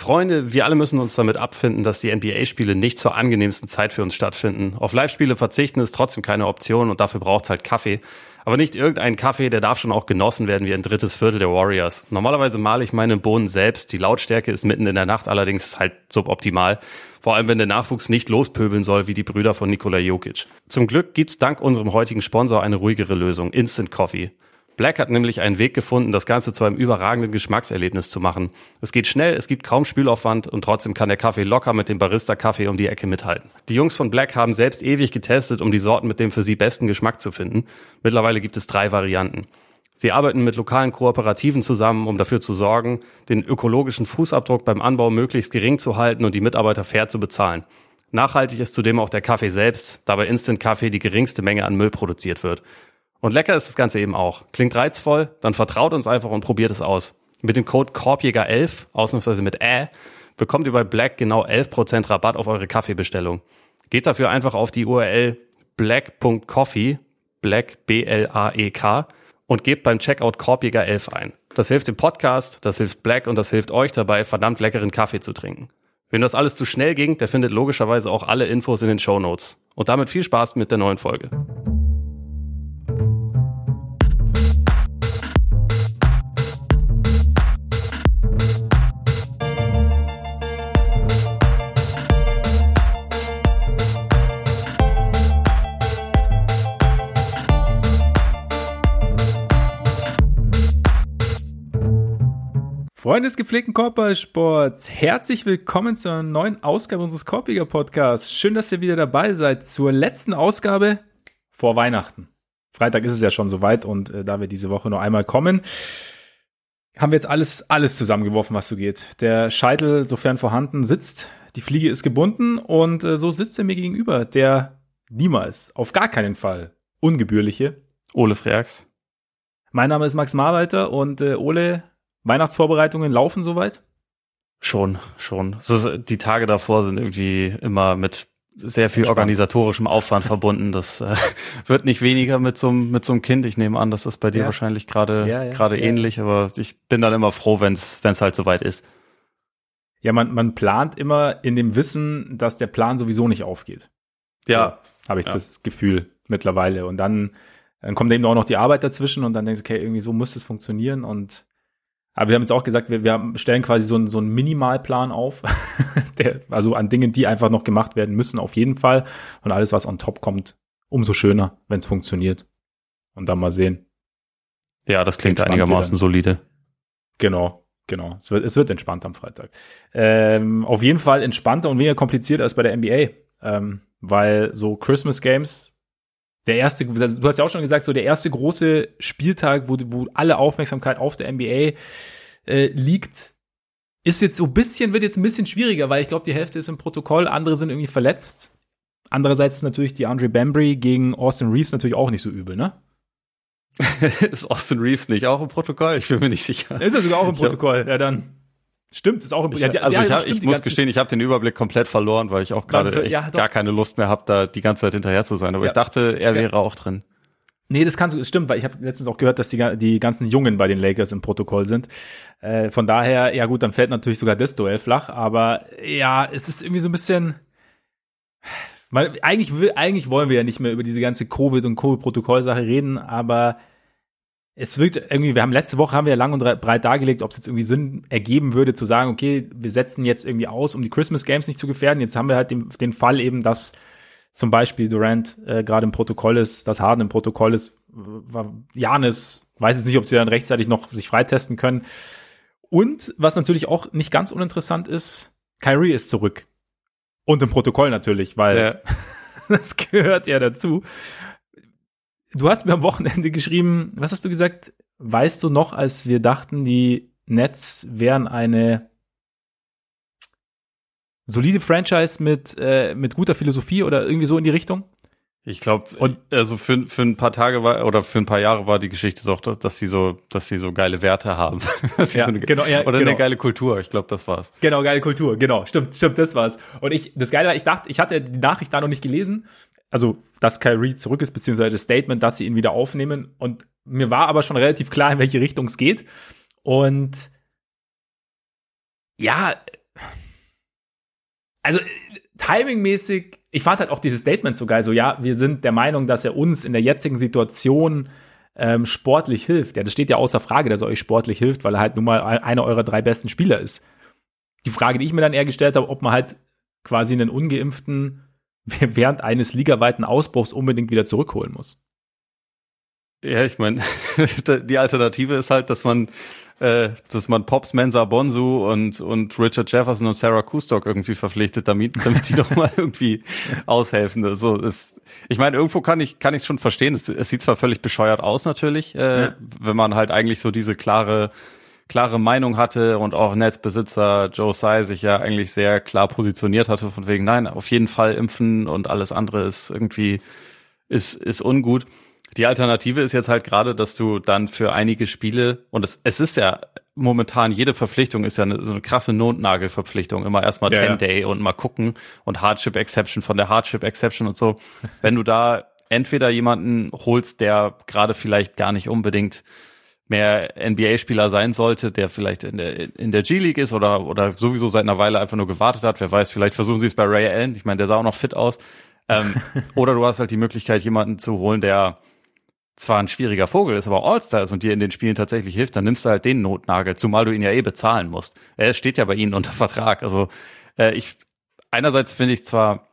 Freunde, wir alle müssen uns damit abfinden, dass die NBA-Spiele nicht zur angenehmsten Zeit für uns stattfinden. Auf Live-Spiele verzichten ist trotzdem keine Option und dafür braucht's halt Kaffee. Aber nicht irgendein Kaffee, der darf schon auch genossen werden wie ein drittes Viertel der Warriors. Normalerweise male ich meine Bohnen selbst. Die Lautstärke ist mitten in der Nacht allerdings halt suboptimal. Vor allem, wenn der Nachwuchs nicht lospöbeln soll wie die Brüder von Nikola Jokic. Zum Glück gibt's dank unserem heutigen Sponsor eine ruhigere Lösung. Instant Coffee. Black hat nämlich einen Weg gefunden, das Ganze zu einem überragenden Geschmackserlebnis zu machen. Es geht schnell, es gibt kaum Spülaufwand und trotzdem kann der Kaffee locker mit dem Barista-Kaffee um die Ecke mithalten. Die Jungs von Black haben selbst ewig getestet, um die Sorten mit dem für sie besten Geschmack zu finden. Mittlerweile gibt es drei Varianten. Sie arbeiten mit lokalen Kooperativen zusammen, um dafür zu sorgen, den ökologischen Fußabdruck beim Anbau möglichst gering zu halten und die Mitarbeiter fair zu bezahlen. Nachhaltig ist zudem auch der Kaffee selbst, da bei Instant Kaffee die geringste Menge an Müll produziert wird. Und lecker ist das Ganze eben auch. Klingt reizvoll, dann vertraut uns einfach und probiert es aus. Mit dem Code Korbjäger11, ausnahmsweise mit Ä, bekommt ihr bei Black genau 11% Rabatt auf eure Kaffeebestellung. Geht dafür einfach auf die URL black.coffee, black B-L-A-E-K, und gebt beim Checkout Korbjäger11 ein. Das hilft dem Podcast, das hilft Black und das hilft euch dabei, verdammt leckeren Kaffee zu trinken. Wenn das alles zu schnell ging, der findet logischerweise auch alle Infos in den Show Notes. Und damit viel Spaß mit der neuen Folge. Freunde des gepflegten Korbballsports, herzlich willkommen zu einer neuen Ausgabe unseres Korbiger Podcasts. Schön, dass ihr wieder dabei seid zur letzten Ausgabe vor Weihnachten. Freitag ist es ja schon soweit und äh, da wir diese Woche nur einmal kommen, haben wir jetzt alles, alles zusammengeworfen, was so geht. Der Scheitel, sofern vorhanden, sitzt, die Fliege ist gebunden und äh, so sitzt er mir gegenüber, der niemals, auf gar keinen Fall, ungebührliche Ole Freaks. Mein Name ist Max Marwalter und äh, Ole, Weihnachtsvorbereitungen laufen soweit? Schon, schon. Die Tage davor sind irgendwie immer mit sehr viel Entspannt. organisatorischem Aufwand verbunden. Das äh, wird nicht weniger mit so, mit so einem Kind. Ich nehme an, das bei dir ja. wahrscheinlich gerade ja, ja, gerade ähnlich, aber ich bin dann immer froh, wenn es wenn es halt soweit ist. Ja, man, man plant immer in dem Wissen, dass der Plan sowieso nicht aufgeht. Ja. So, Habe ich das Gefühl mittlerweile. Und dann, dann kommt eben auch noch die Arbeit dazwischen und dann denkst du, okay, irgendwie so muss das funktionieren und aber wir haben jetzt auch gesagt, wir, wir stellen quasi so einen, so einen Minimalplan auf, der, also an Dingen, die einfach noch gemacht werden müssen, auf jeden Fall. Und alles, was on top kommt, umso schöner, wenn es funktioniert. Und dann mal sehen. Ja, das klingt einigermaßen solide. Genau, genau. Es wird, es wird entspannt am Freitag. Ähm, auf jeden Fall entspannter und weniger komplizierter als bei der NBA. Ähm, weil so Christmas Games der erste, du hast ja auch schon gesagt, so der erste große Spieltag, wo, wo alle Aufmerksamkeit auf der NBA äh, liegt, ist jetzt so ein bisschen, wird jetzt ein bisschen schwieriger, weil ich glaube, die Hälfte ist im Protokoll, andere sind irgendwie verletzt. Andererseits ist natürlich die Andre Bambry gegen Austin Reeves natürlich auch nicht so übel, ne? ist Austin Reeves nicht auch im Protokoll? Ich bin mir nicht sicher. Ist er sogar auch im Protokoll? Ja, dann. Stimmt, ist auch im ich, ja, Also ja, ich, hab, ich muss gestehen, ich habe den Überblick komplett verloren, weil ich auch gerade ja, gar keine Lust mehr habe, da die ganze Zeit hinterher zu sein. Aber ich dachte, er wäre auch drin. Nee, das kannst du, stimmt, weil ich habe letztens auch gehört, dass die, die ganzen Jungen bei den Lakers im Protokoll sind. Äh, von daher, ja gut, dann fällt natürlich sogar das Duell flach, aber ja, es ist irgendwie so ein bisschen. Weil eigentlich, will, eigentlich wollen wir ja nicht mehr über diese ganze Covid- und Covid-Protokoll-Sache reden, aber es wirkt irgendwie, wir haben letzte Woche haben wir lang und breit dargelegt, ob es jetzt irgendwie Sinn ergeben würde, zu sagen, okay, wir setzen jetzt irgendwie aus, um die Christmas Games nicht zu gefährden. Jetzt haben wir halt den, den Fall eben, dass zum Beispiel Durant äh, gerade im Protokoll ist, dass Harden im Protokoll ist, war Janis, weiß jetzt nicht, ob sie dann rechtzeitig noch sich freitesten können. Und was natürlich auch nicht ganz uninteressant ist, Kyrie ist zurück. Und im Protokoll natürlich, weil ja. das gehört ja dazu. Du hast mir am Wochenende geschrieben, was hast du gesagt? Weißt du noch, als wir dachten, die Nets wären eine solide Franchise mit, äh, mit guter Philosophie oder irgendwie so in die Richtung? Ich glaube, also für, für ein paar Tage war oder für ein paar Jahre war die Geschichte so, dass, dass sie so, dass sie so geile Werte haben. ja, so eine, genau, ja, oder genau. eine geile Kultur. Ich glaube, das war's. Genau, geile Kultur. Genau, stimmt, stimmt, das war's. Und ich, das Geile war, ich dachte, ich hatte die Nachricht da noch nicht gelesen also dass Kyrie zurück ist, beziehungsweise das Statement, dass sie ihn wieder aufnehmen. Und mir war aber schon relativ klar, in welche Richtung es geht. Und ja, also timingmäßig, ich fand halt auch dieses Statement so geil, so ja, wir sind der Meinung, dass er uns in der jetzigen Situation ähm, sportlich hilft. Ja, das steht ja außer Frage, dass er euch sportlich hilft, weil er halt nun mal einer eurer drei besten Spieler ist. Die Frage, die ich mir dann eher gestellt habe, ob man halt quasi einen ungeimpften während eines ligaweiten Ausbruchs unbedingt wieder zurückholen muss. Ja, ich meine, die Alternative ist halt, dass man, äh, dass man Pops, Mensa, Bonsu und und Richard Jefferson und Sarah Kustok irgendwie verpflichtet, damit damit die noch mal irgendwie aushelfen. Also ist, ich meine, irgendwo kann ich kann ich schon verstehen. Es, es, sieht zwar völlig bescheuert aus natürlich, äh, ja. wenn man halt eigentlich so diese klare klare Meinung hatte und auch Netzbesitzer Joe Tsai sich ja eigentlich sehr klar positioniert hatte von wegen nein, auf jeden Fall impfen und alles andere ist irgendwie ist ist ungut. Die Alternative ist jetzt halt gerade, dass du dann für einige Spiele, und es, es ist ja momentan, jede Verpflichtung ist ja eine, so eine krasse Notnagelverpflichtung. Immer erstmal ja, 10 Day ja. und mal gucken und Hardship Exception von der Hardship Exception und so. Wenn du da entweder jemanden holst, der gerade vielleicht gar nicht unbedingt mehr NBA-Spieler sein sollte, der vielleicht in der, in der G-League ist oder, oder sowieso seit einer Weile einfach nur gewartet hat. Wer weiß, vielleicht versuchen sie es bei Ray Allen. Ich meine, der sah auch noch fit aus. Ähm, oder du hast halt die Möglichkeit, jemanden zu holen, der zwar ein schwieriger Vogel ist, aber All-Star ist und dir in den Spielen tatsächlich hilft, dann nimmst du halt den Notnagel, zumal du ihn ja eh bezahlen musst. Er steht ja bei ihnen unter Vertrag. Also äh, ich einerseits finde ich zwar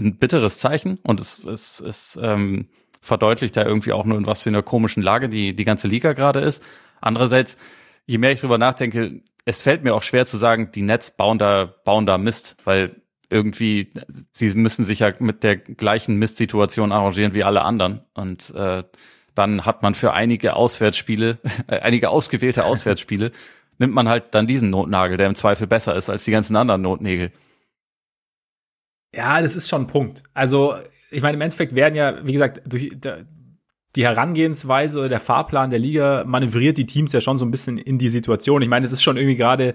ein bitteres Zeichen und es, es, es ähm, verdeutlicht da irgendwie auch nur, in was für einer komischen Lage die, die ganze Liga gerade ist. Andererseits, je mehr ich drüber nachdenke, es fällt mir auch schwer zu sagen, die Nets bauen da, bauen da Mist, weil irgendwie, sie müssen sich ja mit der gleichen Mistsituation arrangieren wie alle anderen. Und äh, dann hat man für einige Auswärtsspiele, äh, einige ausgewählte Auswärtsspiele, nimmt man halt dann diesen Notnagel, der im Zweifel besser ist als die ganzen anderen Notnägel. Ja, das ist schon ein Punkt. Also, ich meine, im Endeffekt werden ja, wie gesagt, durch die Herangehensweise oder der Fahrplan der Liga manövriert die Teams ja schon so ein bisschen in die Situation. Ich meine, es ist schon irgendwie gerade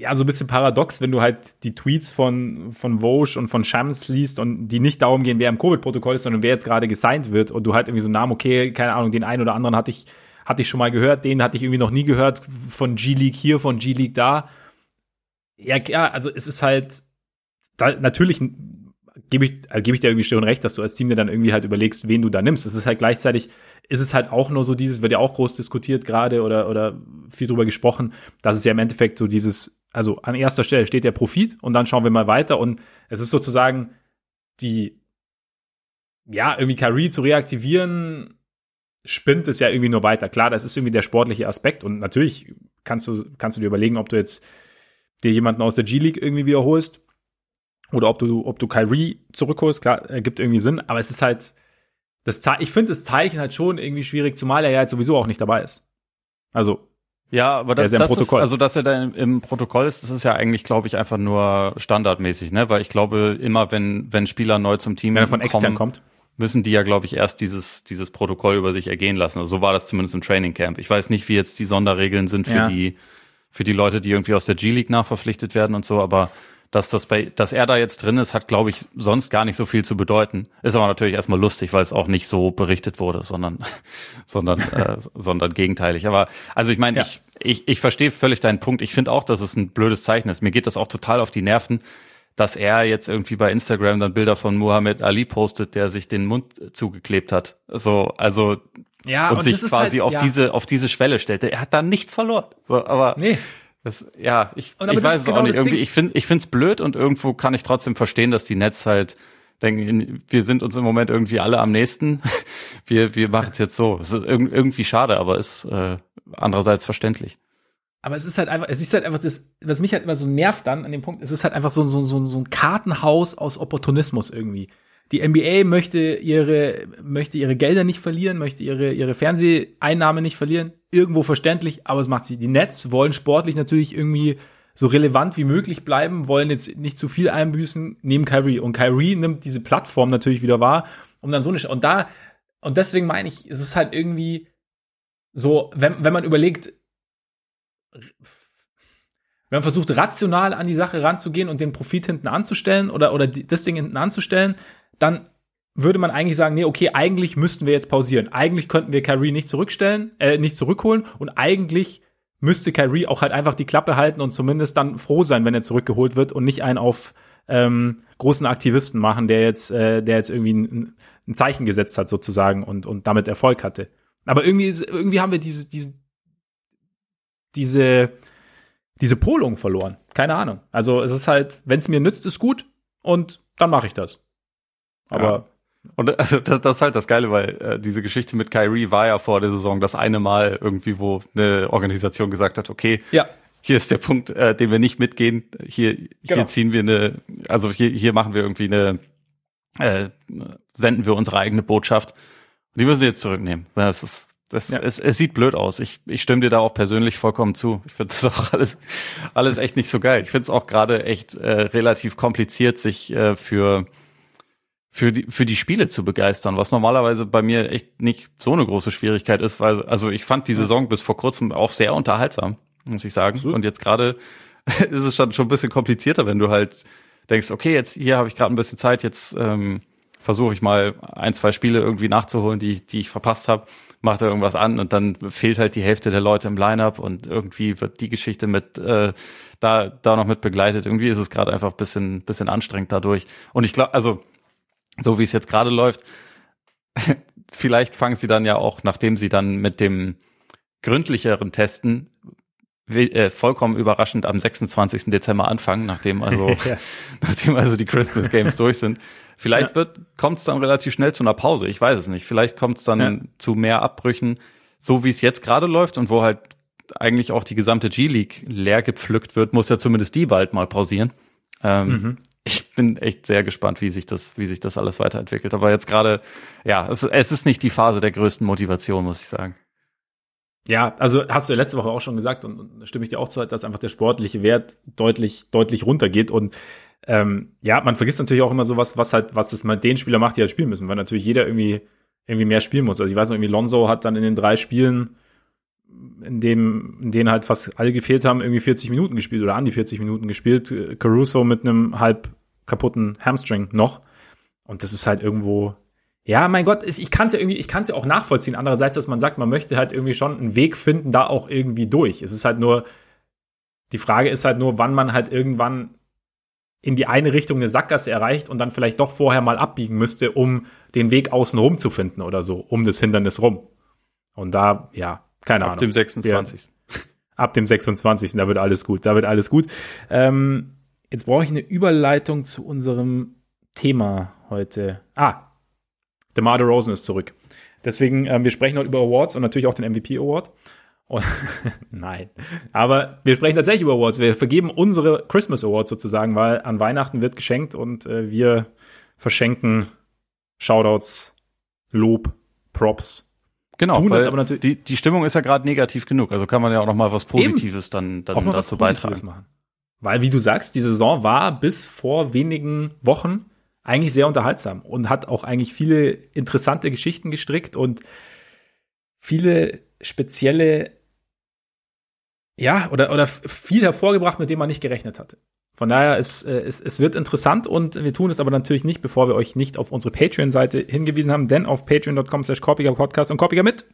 ja, so ein bisschen paradox, wenn du halt die Tweets von, von Vosch und von Shams liest und die nicht darum gehen, wer im Covid-Protokoll ist, sondern wer jetzt gerade gesigned wird und du halt irgendwie so einen Namen, okay, keine Ahnung, den einen oder anderen hatte ich, hatte ich schon mal gehört, den hatte ich irgendwie noch nie gehört, von G-League hier, von G-League da. Ja, klar, also es ist halt, da, natürlich gebe ich, also gebe ich dir irgendwie schon recht, dass du als Team dir dann irgendwie halt überlegst, wen du da nimmst. Es ist halt gleichzeitig, ist es halt auch nur so dieses, wird ja auch groß diskutiert gerade oder, oder viel drüber gesprochen, dass es ja im Endeffekt so dieses, also an erster Stelle steht der Profit und dann schauen wir mal weiter und es ist sozusagen die, ja, irgendwie Kyrie zu reaktivieren, spinnt es ja irgendwie nur weiter. Klar, das ist irgendwie der sportliche Aspekt und natürlich kannst du, kannst du dir überlegen, ob du jetzt dir jemanden aus der G-League irgendwie wiederholst oder ob du, ob du Kyrie zurückholst. Klar, ergibt irgendwie Sinn, aber es ist halt, das, ich finde das Zeichen halt schon irgendwie schwierig, zumal er ja jetzt sowieso auch nicht dabei ist. Also, ja, aber das, das ist, also dass er da im, im, Protokoll ist, das ist ja eigentlich, glaube ich, einfach nur standardmäßig, ne? Weil ich glaube, immer wenn wenn Spieler neu zum Team wenn er von extern kommen, kommt, müssen die ja, glaube ich, erst dieses dieses Protokoll über sich ergehen lassen. Also so war das zumindest im Training Camp. Ich weiß nicht, wie jetzt die Sonderregeln sind für ja. die für die Leute, die irgendwie aus der G League nachverpflichtet werden und so, aber dass das bei, dass er da jetzt drin ist, hat, glaube ich, sonst gar nicht so viel zu bedeuten. Ist aber natürlich erstmal lustig, weil es auch nicht so berichtet wurde, sondern, sondern, äh, sondern gegenteilig. Aber also ich meine, ja. ich, ich, ich verstehe völlig deinen Punkt. Ich finde auch, dass es ein blödes Zeichen ist. Mir geht das auch total auf die Nerven, dass er jetzt irgendwie bei Instagram dann Bilder von Muhammad Ali postet, der sich den Mund zugeklebt hat. So, also ja, und, und sich quasi halt, auf ja. diese auf diese Schwelle stellte. Er hat da nichts verloren. So, aber nee. Das, ja, ich, ich weiß es genau auch nicht. Irgendwie, ich finde, ich finde es blöd und irgendwo kann ich trotzdem verstehen, dass die Netz halt denken, wir sind uns im Moment irgendwie alle am nächsten. Wir, wir machen es jetzt so. Es ist irgendwie schade, aber ist äh, andererseits verständlich. Aber es ist halt einfach, es ist halt einfach das, was mich halt immer so nervt dann an dem Punkt, es ist halt einfach so, so, so, so ein Kartenhaus aus Opportunismus irgendwie. Die NBA möchte ihre, möchte ihre Gelder nicht verlieren, möchte ihre, ihre Fernseheinnahme nicht verlieren. Irgendwo verständlich, aber es macht sie. Die Nets wollen sportlich natürlich irgendwie so relevant wie möglich bleiben, wollen jetzt nicht zu viel einbüßen, nehmen Kyrie. Und Kyrie nimmt diese Plattform natürlich wieder wahr, um dann so eine, und da, und deswegen meine ich, es ist halt irgendwie so, wenn, wenn man überlegt, wenn man versucht, rational an die Sache ranzugehen und den Profit hinten anzustellen oder, oder das Ding hinten anzustellen, dann würde man eigentlich sagen, nee, okay, eigentlich müssten wir jetzt pausieren. Eigentlich könnten wir Kyrie nicht zurückstellen, äh, nicht zurückholen und eigentlich müsste Kyrie auch halt einfach die Klappe halten und zumindest dann froh sein, wenn er zurückgeholt wird und nicht einen auf ähm, großen Aktivisten machen, der jetzt, äh, der jetzt irgendwie ein, ein Zeichen gesetzt hat sozusagen und, und damit Erfolg hatte. Aber irgendwie, irgendwie haben wir diese, diese, diese, diese Polung verloren. Keine Ahnung. Also es ist halt, wenn es mir nützt, ist gut und dann mache ich das. Aber ja. Und also das, das ist halt das Geile, weil äh, diese Geschichte mit Kyrie war ja vor der Saison das eine Mal irgendwie, wo eine Organisation gesagt hat, okay, ja. hier ist der Punkt, äh, den wir nicht mitgehen. Hier, genau. hier ziehen wir eine, also hier, hier machen wir irgendwie eine, äh, senden wir unsere eigene Botschaft. Die müssen sie jetzt zurücknehmen. Das ist, das, ja. es, es sieht blöd aus. Ich, ich stimme dir da auch persönlich vollkommen zu. Ich finde das auch alles, alles echt nicht so geil. Ich finde es auch gerade echt äh, relativ kompliziert, sich äh, für für die, für die Spiele zu begeistern, was normalerweise bei mir echt nicht so eine große Schwierigkeit ist, weil, also ich fand die Saison bis vor kurzem auch sehr unterhaltsam, muss ich sagen. Absolut. Und jetzt gerade ist es schon, schon ein bisschen komplizierter, wenn du halt denkst, okay, jetzt hier habe ich gerade ein bisschen Zeit, jetzt ähm, versuche ich mal ein, zwei Spiele irgendwie nachzuholen, die, die ich verpasst habe, mache da irgendwas an und dann fehlt halt die Hälfte der Leute im Lineup und irgendwie wird die Geschichte mit äh, da, da noch mit begleitet. Irgendwie ist es gerade einfach ein bisschen, bisschen anstrengend dadurch. Und ich glaube, also so wie es jetzt gerade läuft, vielleicht fangen sie dann ja auch, nachdem sie dann mit dem gründlicheren Testen äh, vollkommen überraschend am 26. Dezember anfangen, nachdem also, ja. nachdem also die Christmas Games durch sind. Vielleicht ja. wird, kommt es dann relativ schnell zu einer Pause. Ich weiß es nicht. Vielleicht kommt es dann ja. zu mehr Abbrüchen, so wie es jetzt gerade läuft und wo halt eigentlich auch die gesamte G-League leer gepflückt wird, muss ja zumindest die bald mal pausieren. Ähm, mhm ich bin echt sehr gespannt, wie sich das, wie sich das alles weiterentwickelt. Aber jetzt gerade, ja, es, es ist nicht die Phase der größten Motivation, muss ich sagen. Ja, also hast du ja letzte Woche auch schon gesagt und, und stimme ich dir auch zu, dass einfach der sportliche Wert deutlich, deutlich runtergeht und ähm, ja, man vergisst natürlich auch immer sowas, was halt, was es mal den Spieler macht, die halt spielen müssen, weil natürlich jeder irgendwie, irgendwie mehr spielen muss. Also ich weiß noch, irgendwie Lonzo hat dann in den drei Spielen, in dem, in denen halt fast alle gefehlt haben, irgendwie 40 Minuten gespielt oder an die 40 Minuten gespielt. Caruso mit einem halb kaputten Hamstring noch. Und das ist halt irgendwo, ja, mein Gott, ich kann es ja irgendwie, ich kann es ja auch nachvollziehen. Andererseits, dass man sagt, man möchte halt irgendwie schon einen Weg finden, da auch irgendwie durch. Es ist halt nur, die Frage ist halt nur, wann man halt irgendwann in die eine Richtung eine Sackgasse erreicht und dann vielleicht doch vorher mal abbiegen müsste, um den Weg außen rum zu finden oder so, um das Hindernis rum. Und da, ja, keine ab Ahnung. Ab dem 26. Ja, ab dem 26. Da wird alles gut, da wird alles gut. Ähm, Jetzt brauche ich eine Überleitung zu unserem Thema heute. Ah, DeMar DeRozan ist zurück. Deswegen, ähm, wir sprechen heute über Awards und natürlich auch den MVP Award. Und Nein. Aber wir sprechen tatsächlich über Awards. Wir vergeben unsere Christmas Awards sozusagen, weil an Weihnachten wird geschenkt und äh, wir verschenken Shoutouts, Lob, Props. Genau, tun das aber natürlich die, die Stimmung ist ja gerade negativ genug, also kann man ja auch noch mal was Positives Eben. dann, dann dazu beitragen. Machen. Weil, wie du sagst, die Saison war bis vor wenigen Wochen eigentlich sehr unterhaltsam und hat auch eigentlich viele interessante Geschichten gestrickt und viele spezielle, ja, oder, oder viel hervorgebracht, mit dem man nicht gerechnet hatte. Von daher, es, äh, es, es wird interessant und wir tun es aber natürlich nicht, bevor wir euch nicht auf unsere Patreon-Seite hingewiesen haben, denn auf patreon.com slash Podcast und Korpiger mit.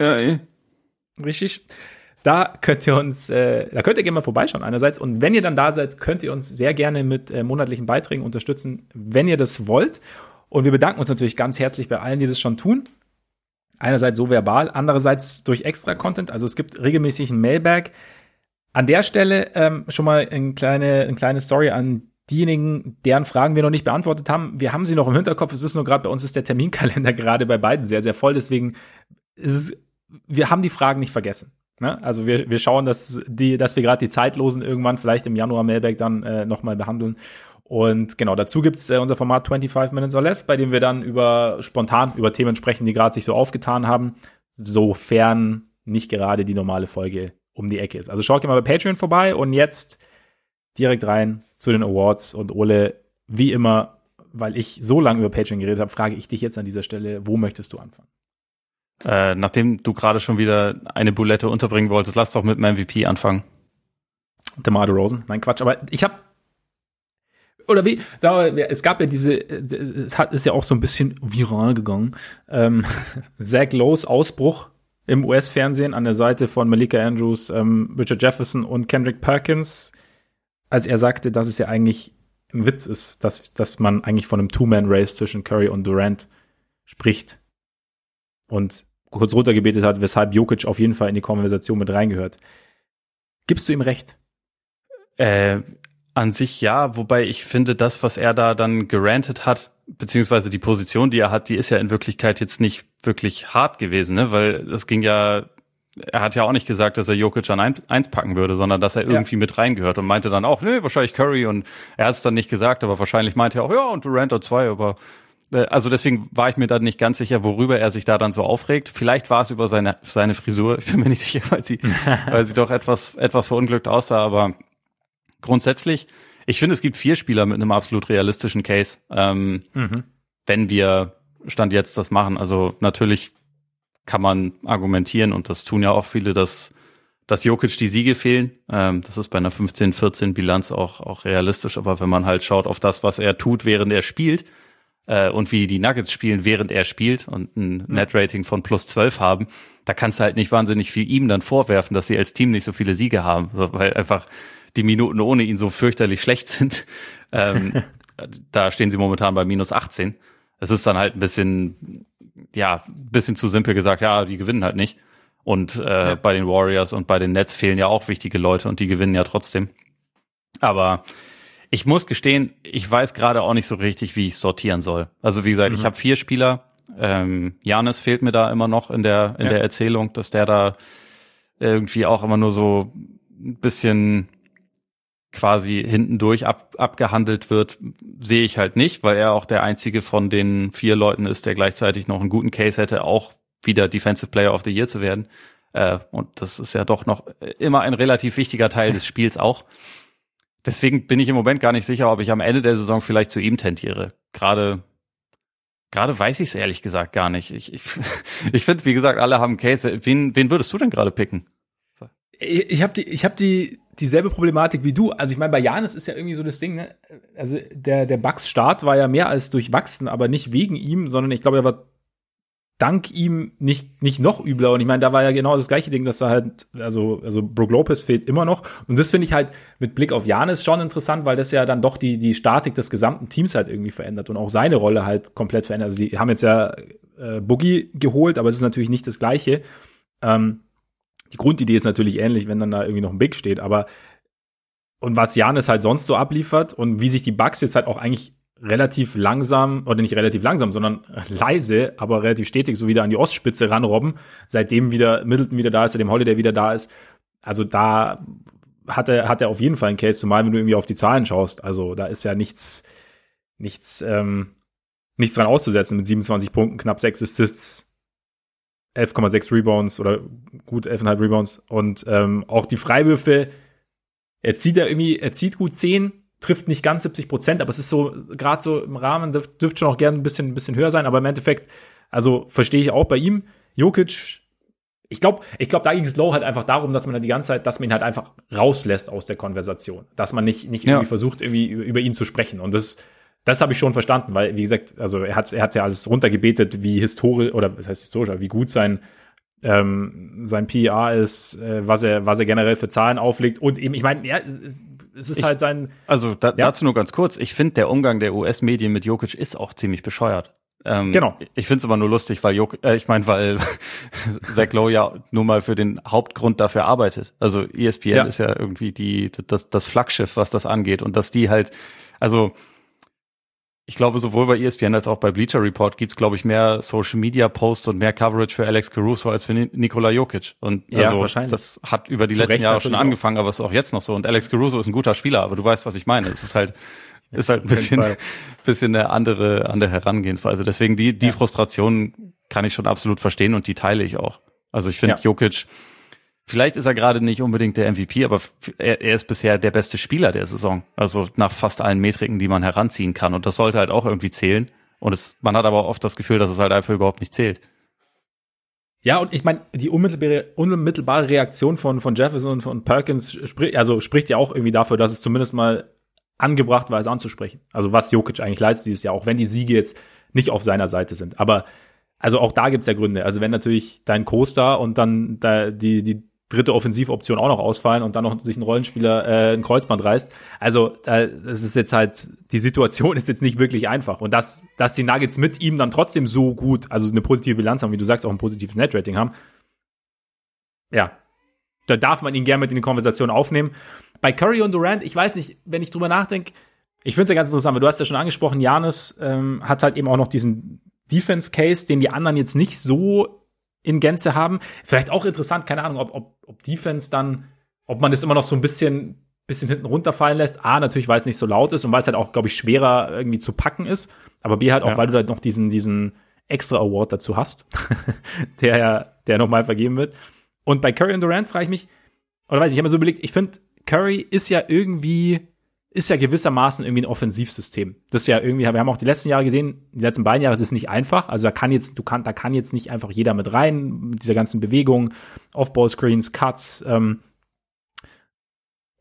Ja, eh. Richtig. Da könnt ihr uns, äh, da könnt ihr gerne mal vorbeischauen einerseits. Und wenn ihr dann da seid, könnt ihr uns sehr gerne mit äh, monatlichen Beiträgen unterstützen, wenn ihr das wollt. Und wir bedanken uns natürlich ganz herzlich bei allen, die das schon tun. Einerseits so verbal, andererseits durch extra Content. Also es gibt regelmäßig ein Mailbag. An der Stelle ähm, schon mal eine kleine, eine kleine Story an diejenigen, deren Fragen wir noch nicht beantwortet haben. Wir haben sie noch im Hinterkopf. Es ist nur gerade bei uns ist der Terminkalender gerade bei beiden sehr, sehr voll. Deswegen ist es, wir haben die Fragen nicht vergessen. Ne? Also wir, wir schauen, dass, die, dass wir gerade die Zeitlosen irgendwann vielleicht im Januar Mailback dann äh, nochmal behandeln. Und genau, dazu gibt's äh, unser Format 25 Minutes or Less, bei dem wir dann über spontan über Themen sprechen, die gerade sich so aufgetan haben, sofern nicht gerade die normale Folge um die Ecke ist. Also schaut mal bei Patreon vorbei und jetzt direkt rein zu den Awards. Und Ole, wie immer, weil ich so lange über Patreon geredet habe, frage ich dich jetzt an dieser Stelle, wo möchtest du anfangen? Äh, nachdem du gerade schon wieder eine Bulette unterbringen wolltest, lass doch mit dem MVP anfangen. DeMar Rosen, nein Quatsch, aber ich habe oder wie, sag mal, es gab ja diese, es hat, ist ja auch so ein bisschen viral gegangen. Ähm, Zach Lowe's Ausbruch im US-Fernsehen an der Seite von Malika Andrews, ähm, Richard Jefferson und Kendrick Perkins, als er sagte, dass es ja eigentlich ein Witz ist, dass, dass man eigentlich von einem Two-Man-Race zwischen Curry und Durant spricht. Und kurz runtergebetet hat, weshalb Jokic auf jeden Fall in die Konversation mit reingehört. Gibst du ihm recht? Äh, an sich ja, wobei ich finde, das, was er da dann gerantet hat, beziehungsweise die Position, die er hat, die ist ja in Wirklichkeit jetzt nicht wirklich hart gewesen, ne? Weil es ging ja, er hat ja auch nicht gesagt, dass er Jokic an eins packen würde, sondern dass er irgendwie ja. mit reingehört und meinte dann auch, nee, wahrscheinlich Curry und er hat es dann nicht gesagt, aber wahrscheinlich meinte er auch, ja, und Durant hat zwei, aber also deswegen war ich mir da nicht ganz sicher, worüber er sich da dann so aufregt. Vielleicht war es über seine, seine Frisur. Ich bin mir nicht sicher, weil sie, weil sie doch etwas, etwas verunglückt aussah. Aber grundsätzlich, ich finde, es gibt vier Spieler mit einem absolut realistischen Case, ähm, mhm. wenn wir Stand jetzt das machen. Also natürlich kann man argumentieren und das tun ja auch viele, dass, dass Jokic die Siege fehlen. Ähm, das ist bei einer 15-14 Bilanz auch, auch realistisch. Aber wenn man halt schaut auf das, was er tut, während er spielt, äh, und wie die Nuggets spielen, während er spielt und ein Net-Rating von plus 12 haben, da kannst du halt nicht wahnsinnig viel ihm dann vorwerfen, dass sie als Team nicht so viele Siege haben, weil einfach die Minuten ohne ihn so fürchterlich schlecht sind. Ähm, da stehen sie momentan bei minus 18. Es ist dann halt ein bisschen, ja, ein bisschen zu simpel gesagt, ja, die gewinnen halt nicht. Und äh, ja. bei den Warriors und bei den Nets fehlen ja auch wichtige Leute und die gewinnen ja trotzdem. Aber ich muss gestehen, ich weiß gerade auch nicht so richtig, wie ich sortieren soll. Also wie gesagt, mhm. ich habe vier Spieler. Ähm, Janis fehlt mir da immer noch in der in ja. der Erzählung, dass der da irgendwie auch immer nur so ein bisschen quasi hintendurch ab, abgehandelt wird, sehe ich halt nicht, weil er auch der einzige von den vier Leuten ist, der gleichzeitig noch einen guten Case hätte, auch wieder Defensive Player of the Year zu werden. Äh, und das ist ja doch noch immer ein relativ wichtiger Teil des Spiels auch. Deswegen bin ich im Moment gar nicht sicher, ob ich am Ende der Saison vielleicht zu ihm tendiere. Gerade Gerade weiß ich es ehrlich gesagt gar nicht. Ich, ich, ich finde, wie gesagt, alle haben Case. Wen, wen würdest du denn gerade picken? Ich, ich habe die, ich habe die dieselbe Problematik wie du. Also ich meine, bei Janis ist ja irgendwie so das Ding. Ne? Also der der Bucks Start war ja mehr als durchwachsen, aber nicht wegen ihm, sondern ich glaube, er war dank ihm nicht, nicht noch übler. Und ich meine, da war ja genau das gleiche Ding, dass da halt, also, also Brook Lopez fehlt immer noch. Und das finde ich halt mit Blick auf Janis schon interessant, weil das ja dann doch die, die Statik des gesamten Teams halt irgendwie verändert und auch seine Rolle halt komplett verändert. Also die haben jetzt ja äh, Boogie geholt, aber es ist natürlich nicht das Gleiche. Ähm, die Grundidee ist natürlich ähnlich, wenn dann da irgendwie noch ein Big steht, aber und was Janis halt sonst so abliefert und wie sich die Bugs jetzt halt auch eigentlich relativ langsam, oder nicht relativ langsam, sondern leise, aber relativ stetig so wieder an die Ostspitze ranrobben, seitdem wieder Middleton wieder da ist, seitdem Holiday wieder da ist. Also da hat er, hat er auf jeden Fall einen Case, zumal wenn du irgendwie auf die Zahlen schaust. Also da ist ja nichts, nichts, ähm, nichts dran auszusetzen mit 27 Punkten, knapp 6 Assists, 11,6 Rebounds oder gut 11,5 Rebounds und ähm, auch die Freiwürfe, er zieht ja irgendwie, er zieht gut 10, trifft nicht ganz 70 Prozent, aber es ist so, gerade so im Rahmen, dürfte dürft schon auch gerne ein bisschen, ein bisschen höher sein, aber im Endeffekt, also verstehe ich auch bei ihm, Jokic, ich glaube, ich glaube, da ging es low halt einfach darum, dass man halt die ganze Zeit, dass man ihn halt einfach rauslässt aus der Konversation, dass man nicht, nicht irgendwie ja. versucht, irgendwie über ihn zu sprechen. Und das, das habe ich schon verstanden, weil, wie gesagt, also er hat, er hat ja alles runtergebetet, wie historisch, oder was heißt historisch, wie gut sein, ähm, sein PR ist, äh, was er, was er generell für Zahlen auflegt. Und eben, ich meine, ja, es, ist ich, halt sein. Also da, ja. dazu nur ganz kurz. Ich finde, der Umgang der US-Medien mit Jokic ist auch ziemlich bescheuert. Ähm, genau. Ich finde es aber nur lustig, weil Jok äh, ich meine, weil Zach Lowe ja nur mal für den Hauptgrund dafür arbeitet. Also ESPN ja. ist ja irgendwie die das das Flaggschiff, was das angeht und dass die halt also ich glaube, sowohl bei ESPN als auch bei Bleacher Report gibt's glaube ich, mehr Social Media Posts und mehr Coverage für Alex Caruso als für Nikola Jokic. Und ja, also, wahrscheinlich. das hat über die Zu letzten Jahre schon angefangen, aber es ist auch jetzt noch so. Und Alex Caruso ist ein guter Spieler, aber du weißt, was ich meine. Es ist halt, ist halt ein bisschen, bisschen eine andere, andere Herangehensweise. Deswegen die, die ja. Frustration kann ich schon absolut verstehen und die teile ich auch. Also ich finde ja. Jokic, Vielleicht ist er gerade nicht unbedingt der MVP, aber er, er, ist bisher der beste Spieler der Saison. Also nach fast allen Metriken, die man heranziehen kann. Und das sollte halt auch irgendwie zählen. Und es, man hat aber oft das Gefühl, dass es halt einfach überhaupt nicht zählt. Ja, und ich meine, die unmittelbare, unmittelbare Reaktion von, von Jefferson und von Perkins sprich, also spricht ja auch irgendwie dafür, dass es zumindest mal angebracht war, es anzusprechen. Also was Jokic eigentlich leistet dieses Jahr, auch wenn die Siege jetzt nicht auf seiner Seite sind. Aber also auch da gibt's ja Gründe. Also wenn natürlich dein Co-Star und dann da die, die dritte Offensivoption auch noch ausfallen und dann noch sich ein Rollenspieler äh, ein Kreuzband reißt. Also äh, das ist jetzt halt, die Situation ist jetzt nicht wirklich einfach. Und dass, dass die Nuggets mit ihm dann trotzdem so gut, also eine positive Bilanz haben, wie du sagst, auch ein positives Netrating haben, ja, da darf man ihn gerne mit in die Konversation aufnehmen. Bei Curry und Durant, ich weiß nicht, wenn ich drüber nachdenke, ich finde es ja ganz interessant, weil du hast ja schon angesprochen, Janis ähm, hat halt eben auch noch diesen Defense-Case, den die anderen jetzt nicht so in Gänze haben. Vielleicht auch interessant, keine Ahnung, ob, ob, ob Defense dann, ob man das immer noch so ein bisschen, bisschen hinten runterfallen lässt. A, natürlich, weil es nicht so laut ist und weil es halt auch, glaube ich, schwerer irgendwie zu packen ist. Aber B halt auch, ja. weil du da noch diesen, diesen extra Award dazu hast, der ja, der nochmal vergeben wird. Und bei Curry und Durant frage ich mich, oder weiß ich, ich habe mir so überlegt, ich finde, Curry ist ja irgendwie ist ja gewissermaßen irgendwie ein Offensivsystem. Das ist ja irgendwie, wir haben auch die letzten Jahre gesehen, die letzten beiden Jahre, es ist nicht einfach. Also da kann jetzt, du kann, da kann jetzt nicht einfach jeder mit rein, mit dieser ganzen Bewegung, Off-Ball-Screens, Cuts, ähm,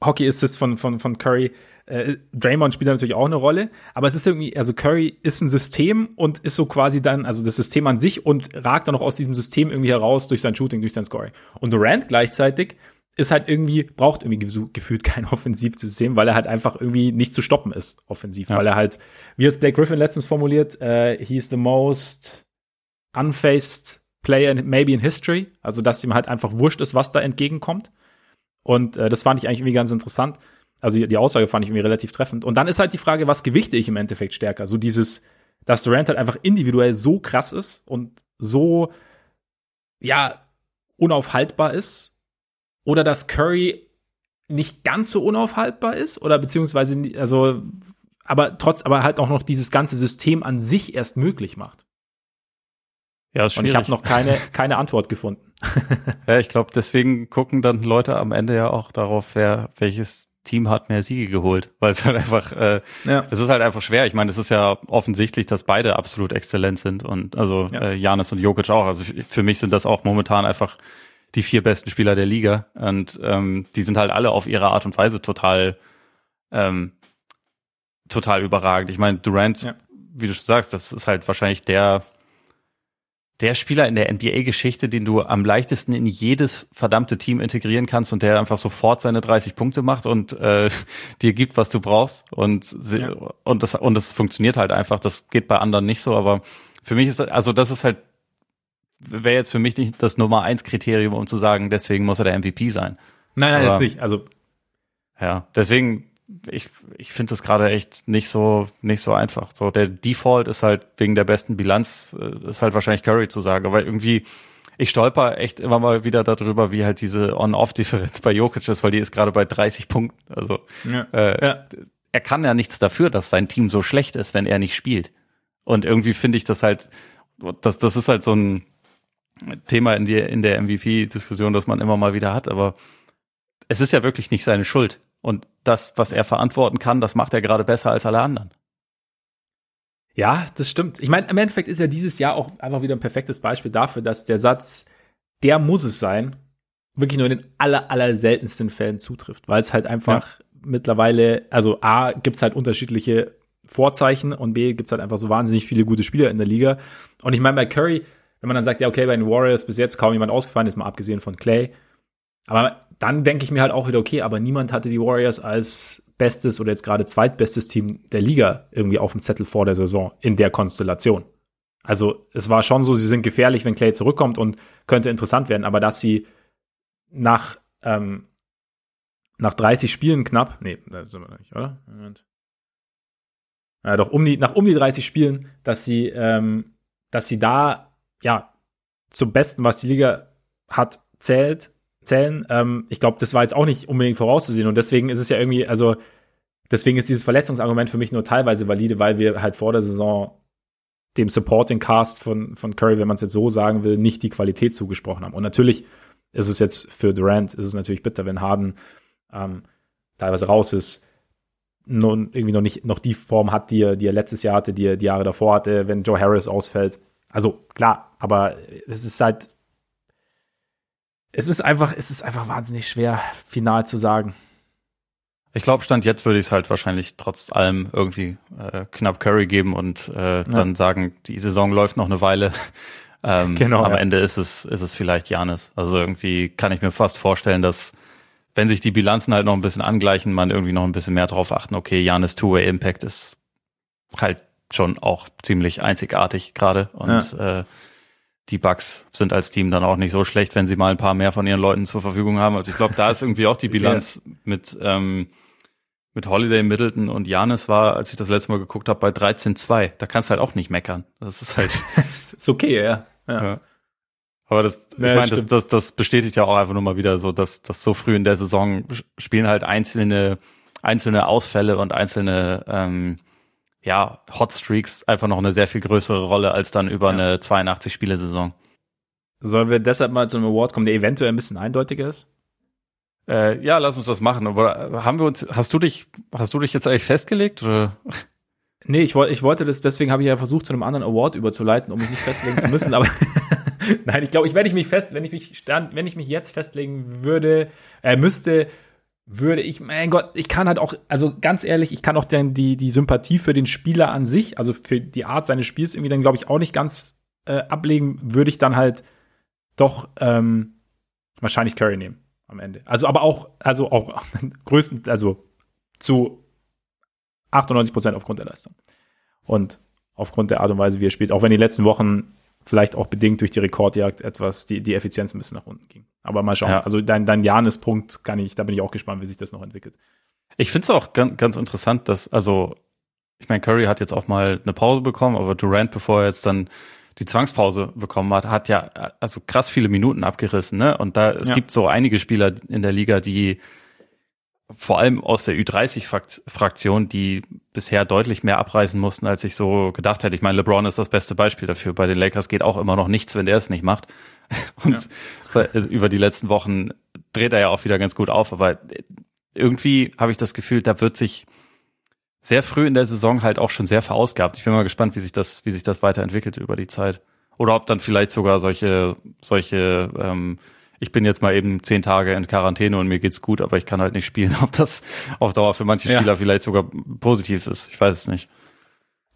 Hockey ist es von, von, von Curry. Äh, Draymond spielt natürlich auch eine Rolle, aber es ist irgendwie, also Curry ist ein System und ist so quasi dann, also das System an sich und ragt dann noch aus diesem System irgendwie heraus durch sein Shooting, durch sein Scoring. Und Durant gleichzeitig ist halt irgendwie, braucht irgendwie gefühlt kein Offensivsystem, weil er halt einfach irgendwie nicht zu stoppen ist, offensiv. Ja. Weil er halt, wie es Blake Griffin letztens formuliert, äh, he's the most unfaced player maybe in history. Also, dass ihm halt einfach wurscht ist, was da entgegenkommt. Und äh, das fand ich eigentlich irgendwie ganz interessant. Also die Aussage fand ich irgendwie relativ treffend. Und dann ist halt die Frage, was gewichte ich im Endeffekt stärker? So dieses, dass Durant halt einfach individuell so krass ist und so, ja, unaufhaltbar ist oder dass Curry nicht ganz so unaufhaltbar ist oder beziehungsweise also aber trotz aber halt auch noch dieses ganze System an sich erst möglich macht. Ja, ist schwierig. Und ich habe noch keine keine Antwort gefunden. ja, ich glaube, deswegen gucken dann Leute am Ende ja auch darauf, wer welches Team hat mehr Siege geholt, weil es halt einfach, äh, ja. es ist halt einfach schwer. Ich meine, es ist ja offensichtlich, dass beide absolut exzellent sind und also ja. äh, Janis und Jokic auch. Also für mich sind das auch momentan einfach die vier besten Spieler der Liga. Und ähm, die sind halt alle auf ihre Art und Weise total, ähm, total überragend. Ich meine, Durant, ja. wie du schon sagst, das ist halt wahrscheinlich der, der Spieler in der NBA-Geschichte, den du am leichtesten in jedes verdammte Team integrieren kannst und der einfach sofort seine 30 Punkte macht und äh, dir gibt, was du brauchst. Und, ja. und, das, und das funktioniert halt einfach. Das geht bei anderen nicht so, aber für mich ist, also das ist halt wäre jetzt für mich nicht das Nummer eins Kriterium, um zu sagen, deswegen muss er der MVP sein. Nein, nein, Aber, jetzt nicht. Also ja, deswegen ich ich finde das gerade echt nicht so nicht so einfach. So der Default ist halt wegen der besten Bilanz äh, ist halt wahrscheinlich Curry zu sagen, aber irgendwie ich stolper echt immer mal wieder darüber, wie halt diese On-Off-Differenz bei Jokic ist, weil die ist gerade bei 30 Punkten. Also ja. Äh, ja. er kann ja nichts dafür, dass sein Team so schlecht ist, wenn er nicht spielt. Und irgendwie finde ich das halt, das, das ist halt so ein, Thema in, die, in der MVP-Diskussion, das man immer mal wieder hat, aber es ist ja wirklich nicht seine Schuld. Und das, was er verantworten kann, das macht er gerade besser als alle anderen. Ja, das stimmt. Ich meine, im Endeffekt ist ja dieses Jahr auch einfach wieder ein perfektes Beispiel dafür, dass der Satz, der muss es sein, wirklich nur in den aller, aller seltensten Fällen zutrifft, weil es halt einfach ja. mittlerweile, also A, gibt's halt unterschiedliche Vorzeichen und B, gibt's halt einfach so wahnsinnig viele gute Spieler in der Liga. Und ich meine, bei Curry, wenn man dann sagt, ja, okay, bei den Warriors bis jetzt kaum jemand ausgefallen ist, mal abgesehen von Clay. Aber dann denke ich mir halt auch wieder, okay, aber niemand hatte die Warriors als bestes oder jetzt gerade zweitbestes Team der Liga irgendwie auf dem Zettel vor der Saison in der Konstellation. Also es war schon so, sie sind gefährlich, wenn Clay zurückkommt und könnte interessant werden, aber dass sie nach, ähm, nach 30 Spielen knapp, nee, da sind wir nicht, oder? Moment. Ja, doch um die, nach um die 30 Spielen, dass sie, ähm, dass sie da ja, zum Besten, was die Liga hat, zählt, zählen. Ähm, ich glaube, das war jetzt auch nicht unbedingt vorauszusehen und deswegen ist es ja irgendwie, also deswegen ist dieses Verletzungsargument für mich nur teilweise valide, weil wir halt vor der Saison dem Supporting Cast von, von Curry, wenn man es jetzt so sagen will, nicht die Qualität zugesprochen haben. Und natürlich ist es jetzt für Durant, ist es natürlich bitter, wenn Harden ähm, teilweise raus ist, nun irgendwie noch nicht noch die Form hat, die er, die er letztes Jahr hatte, die er die Jahre davor hatte, wenn Joe Harris ausfällt. Also klar, aber es ist halt, es ist einfach, es ist einfach wahnsinnig schwer, final zu sagen. Ich glaube, Stand jetzt würde ich es halt wahrscheinlich trotz allem irgendwie äh, knapp Curry geben und äh, ja. dann sagen, die Saison läuft noch eine Weile. Ähm, genau, am ja. Ende ist es, ist es vielleicht Janis. Also irgendwie kann ich mir fast vorstellen, dass wenn sich die Bilanzen halt noch ein bisschen angleichen, man irgendwie noch ein bisschen mehr drauf achten, okay, Janis Two-Way Impact ist halt schon auch ziemlich einzigartig gerade und ja. äh, die Bugs sind als Team dann auch nicht so schlecht, wenn sie mal ein paar mehr von ihren Leuten zur Verfügung haben. Also ich glaube, da ist irgendwie auch die Bilanz mit ähm, mit Holiday, Middleton und Janis war, als ich das letzte Mal geguckt habe, bei 13-2. Da kannst du halt auch nicht meckern. Das ist halt. das ist okay, ja. ja. ja. Aber das, ich ja, meine, das, das, das bestätigt ja auch einfach nur mal wieder so, dass, dass so früh in der Saison spielen halt einzelne, einzelne Ausfälle und einzelne ähm, ja, Hotstreaks einfach noch eine sehr viel größere Rolle als dann über ja. eine 82-Spiele-Saison. Sollen wir deshalb mal zu einem Award kommen, der eventuell ein bisschen eindeutiger ist? Äh, ja, lass uns das machen. Aber haben wir uns, hast du dich, hast du dich jetzt eigentlich festgelegt oder? Nee, ich wollte, ich wollte das, deswegen habe ich ja versucht, zu einem anderen Award überzuleiten, um mich nicht festlegen zu müssen, aber nein, ich glaube, ich, wenn ich mich fest, wenn ich mich stand, wenn ich mich jetzt festlegen würde, äh, müsste, würde ich, mein Gott, ich kann halt auch, also ganz ehrlich, ich kann auch dann die, die Sympathie für den Spieler an sich, also für die Art seines Spiels irgendwie dann, glaube ich, auch nicht ganz äh, ablegen, würde ich dann halt doch ähm, wahrscheinlich Curry nehmen am Ende. Also aber auch, also auch größten, also zu 98 Prozent aufgrund der Leistung. Und aufgrund der Art und Weise, wie er spielt, auch wenn die letzten Wochen vielleicht auch bedingt durch die Rekordjagd etwas, die, die Effizienz ein bisschen nach unten ging. Aber mal schauen. Ja. Also dein, dein Janis-Punkt kann ich, da bin ich auch gespannt, wie sich das noch entwickelt. Ich finde es auch ganz, ganz interessant, dass, also, ich meine, Curry hat jetzt auch mal eine Pause bekommen, aber Durant, bevor er jetzt dann die Zwangspause bekommen hat, hat ja also krass viele Minuten abgerissen, ne? Und da es ja. gibt so einige Spieler in der Liga, die vor allem aus der Ü30-Fraktion, die bisher deutlich mehr abreißen mussten, als ich so gedacht hätte. Ich meine, LeBron ist das beste Beispiel dafür. Bei den Lakers geht auch immer noch nichts, wenn der es nicht macht. Und ja. über die letzten Wochen dreht er ja auch wieder ganz gut auf. Aber irgendwie habe ich das Gefühl, da wird sich sehr früh in der Saison halt auch schon sehr verausgabt. Ich bin mal gespannt, wie sich das, wie sich das weiterentwickelt über die Zeit. Oder ob dann vielleicht sogar solche, solche, ähm, ich bin jetzt mal eben zehn Tage in Quarantäne und mir geht's gut, aber ich kann halt nicht spielen. Ob das auf Dauer für manche Spieler ja. vielleicht sogar positiv ist, ich weiß es nicht.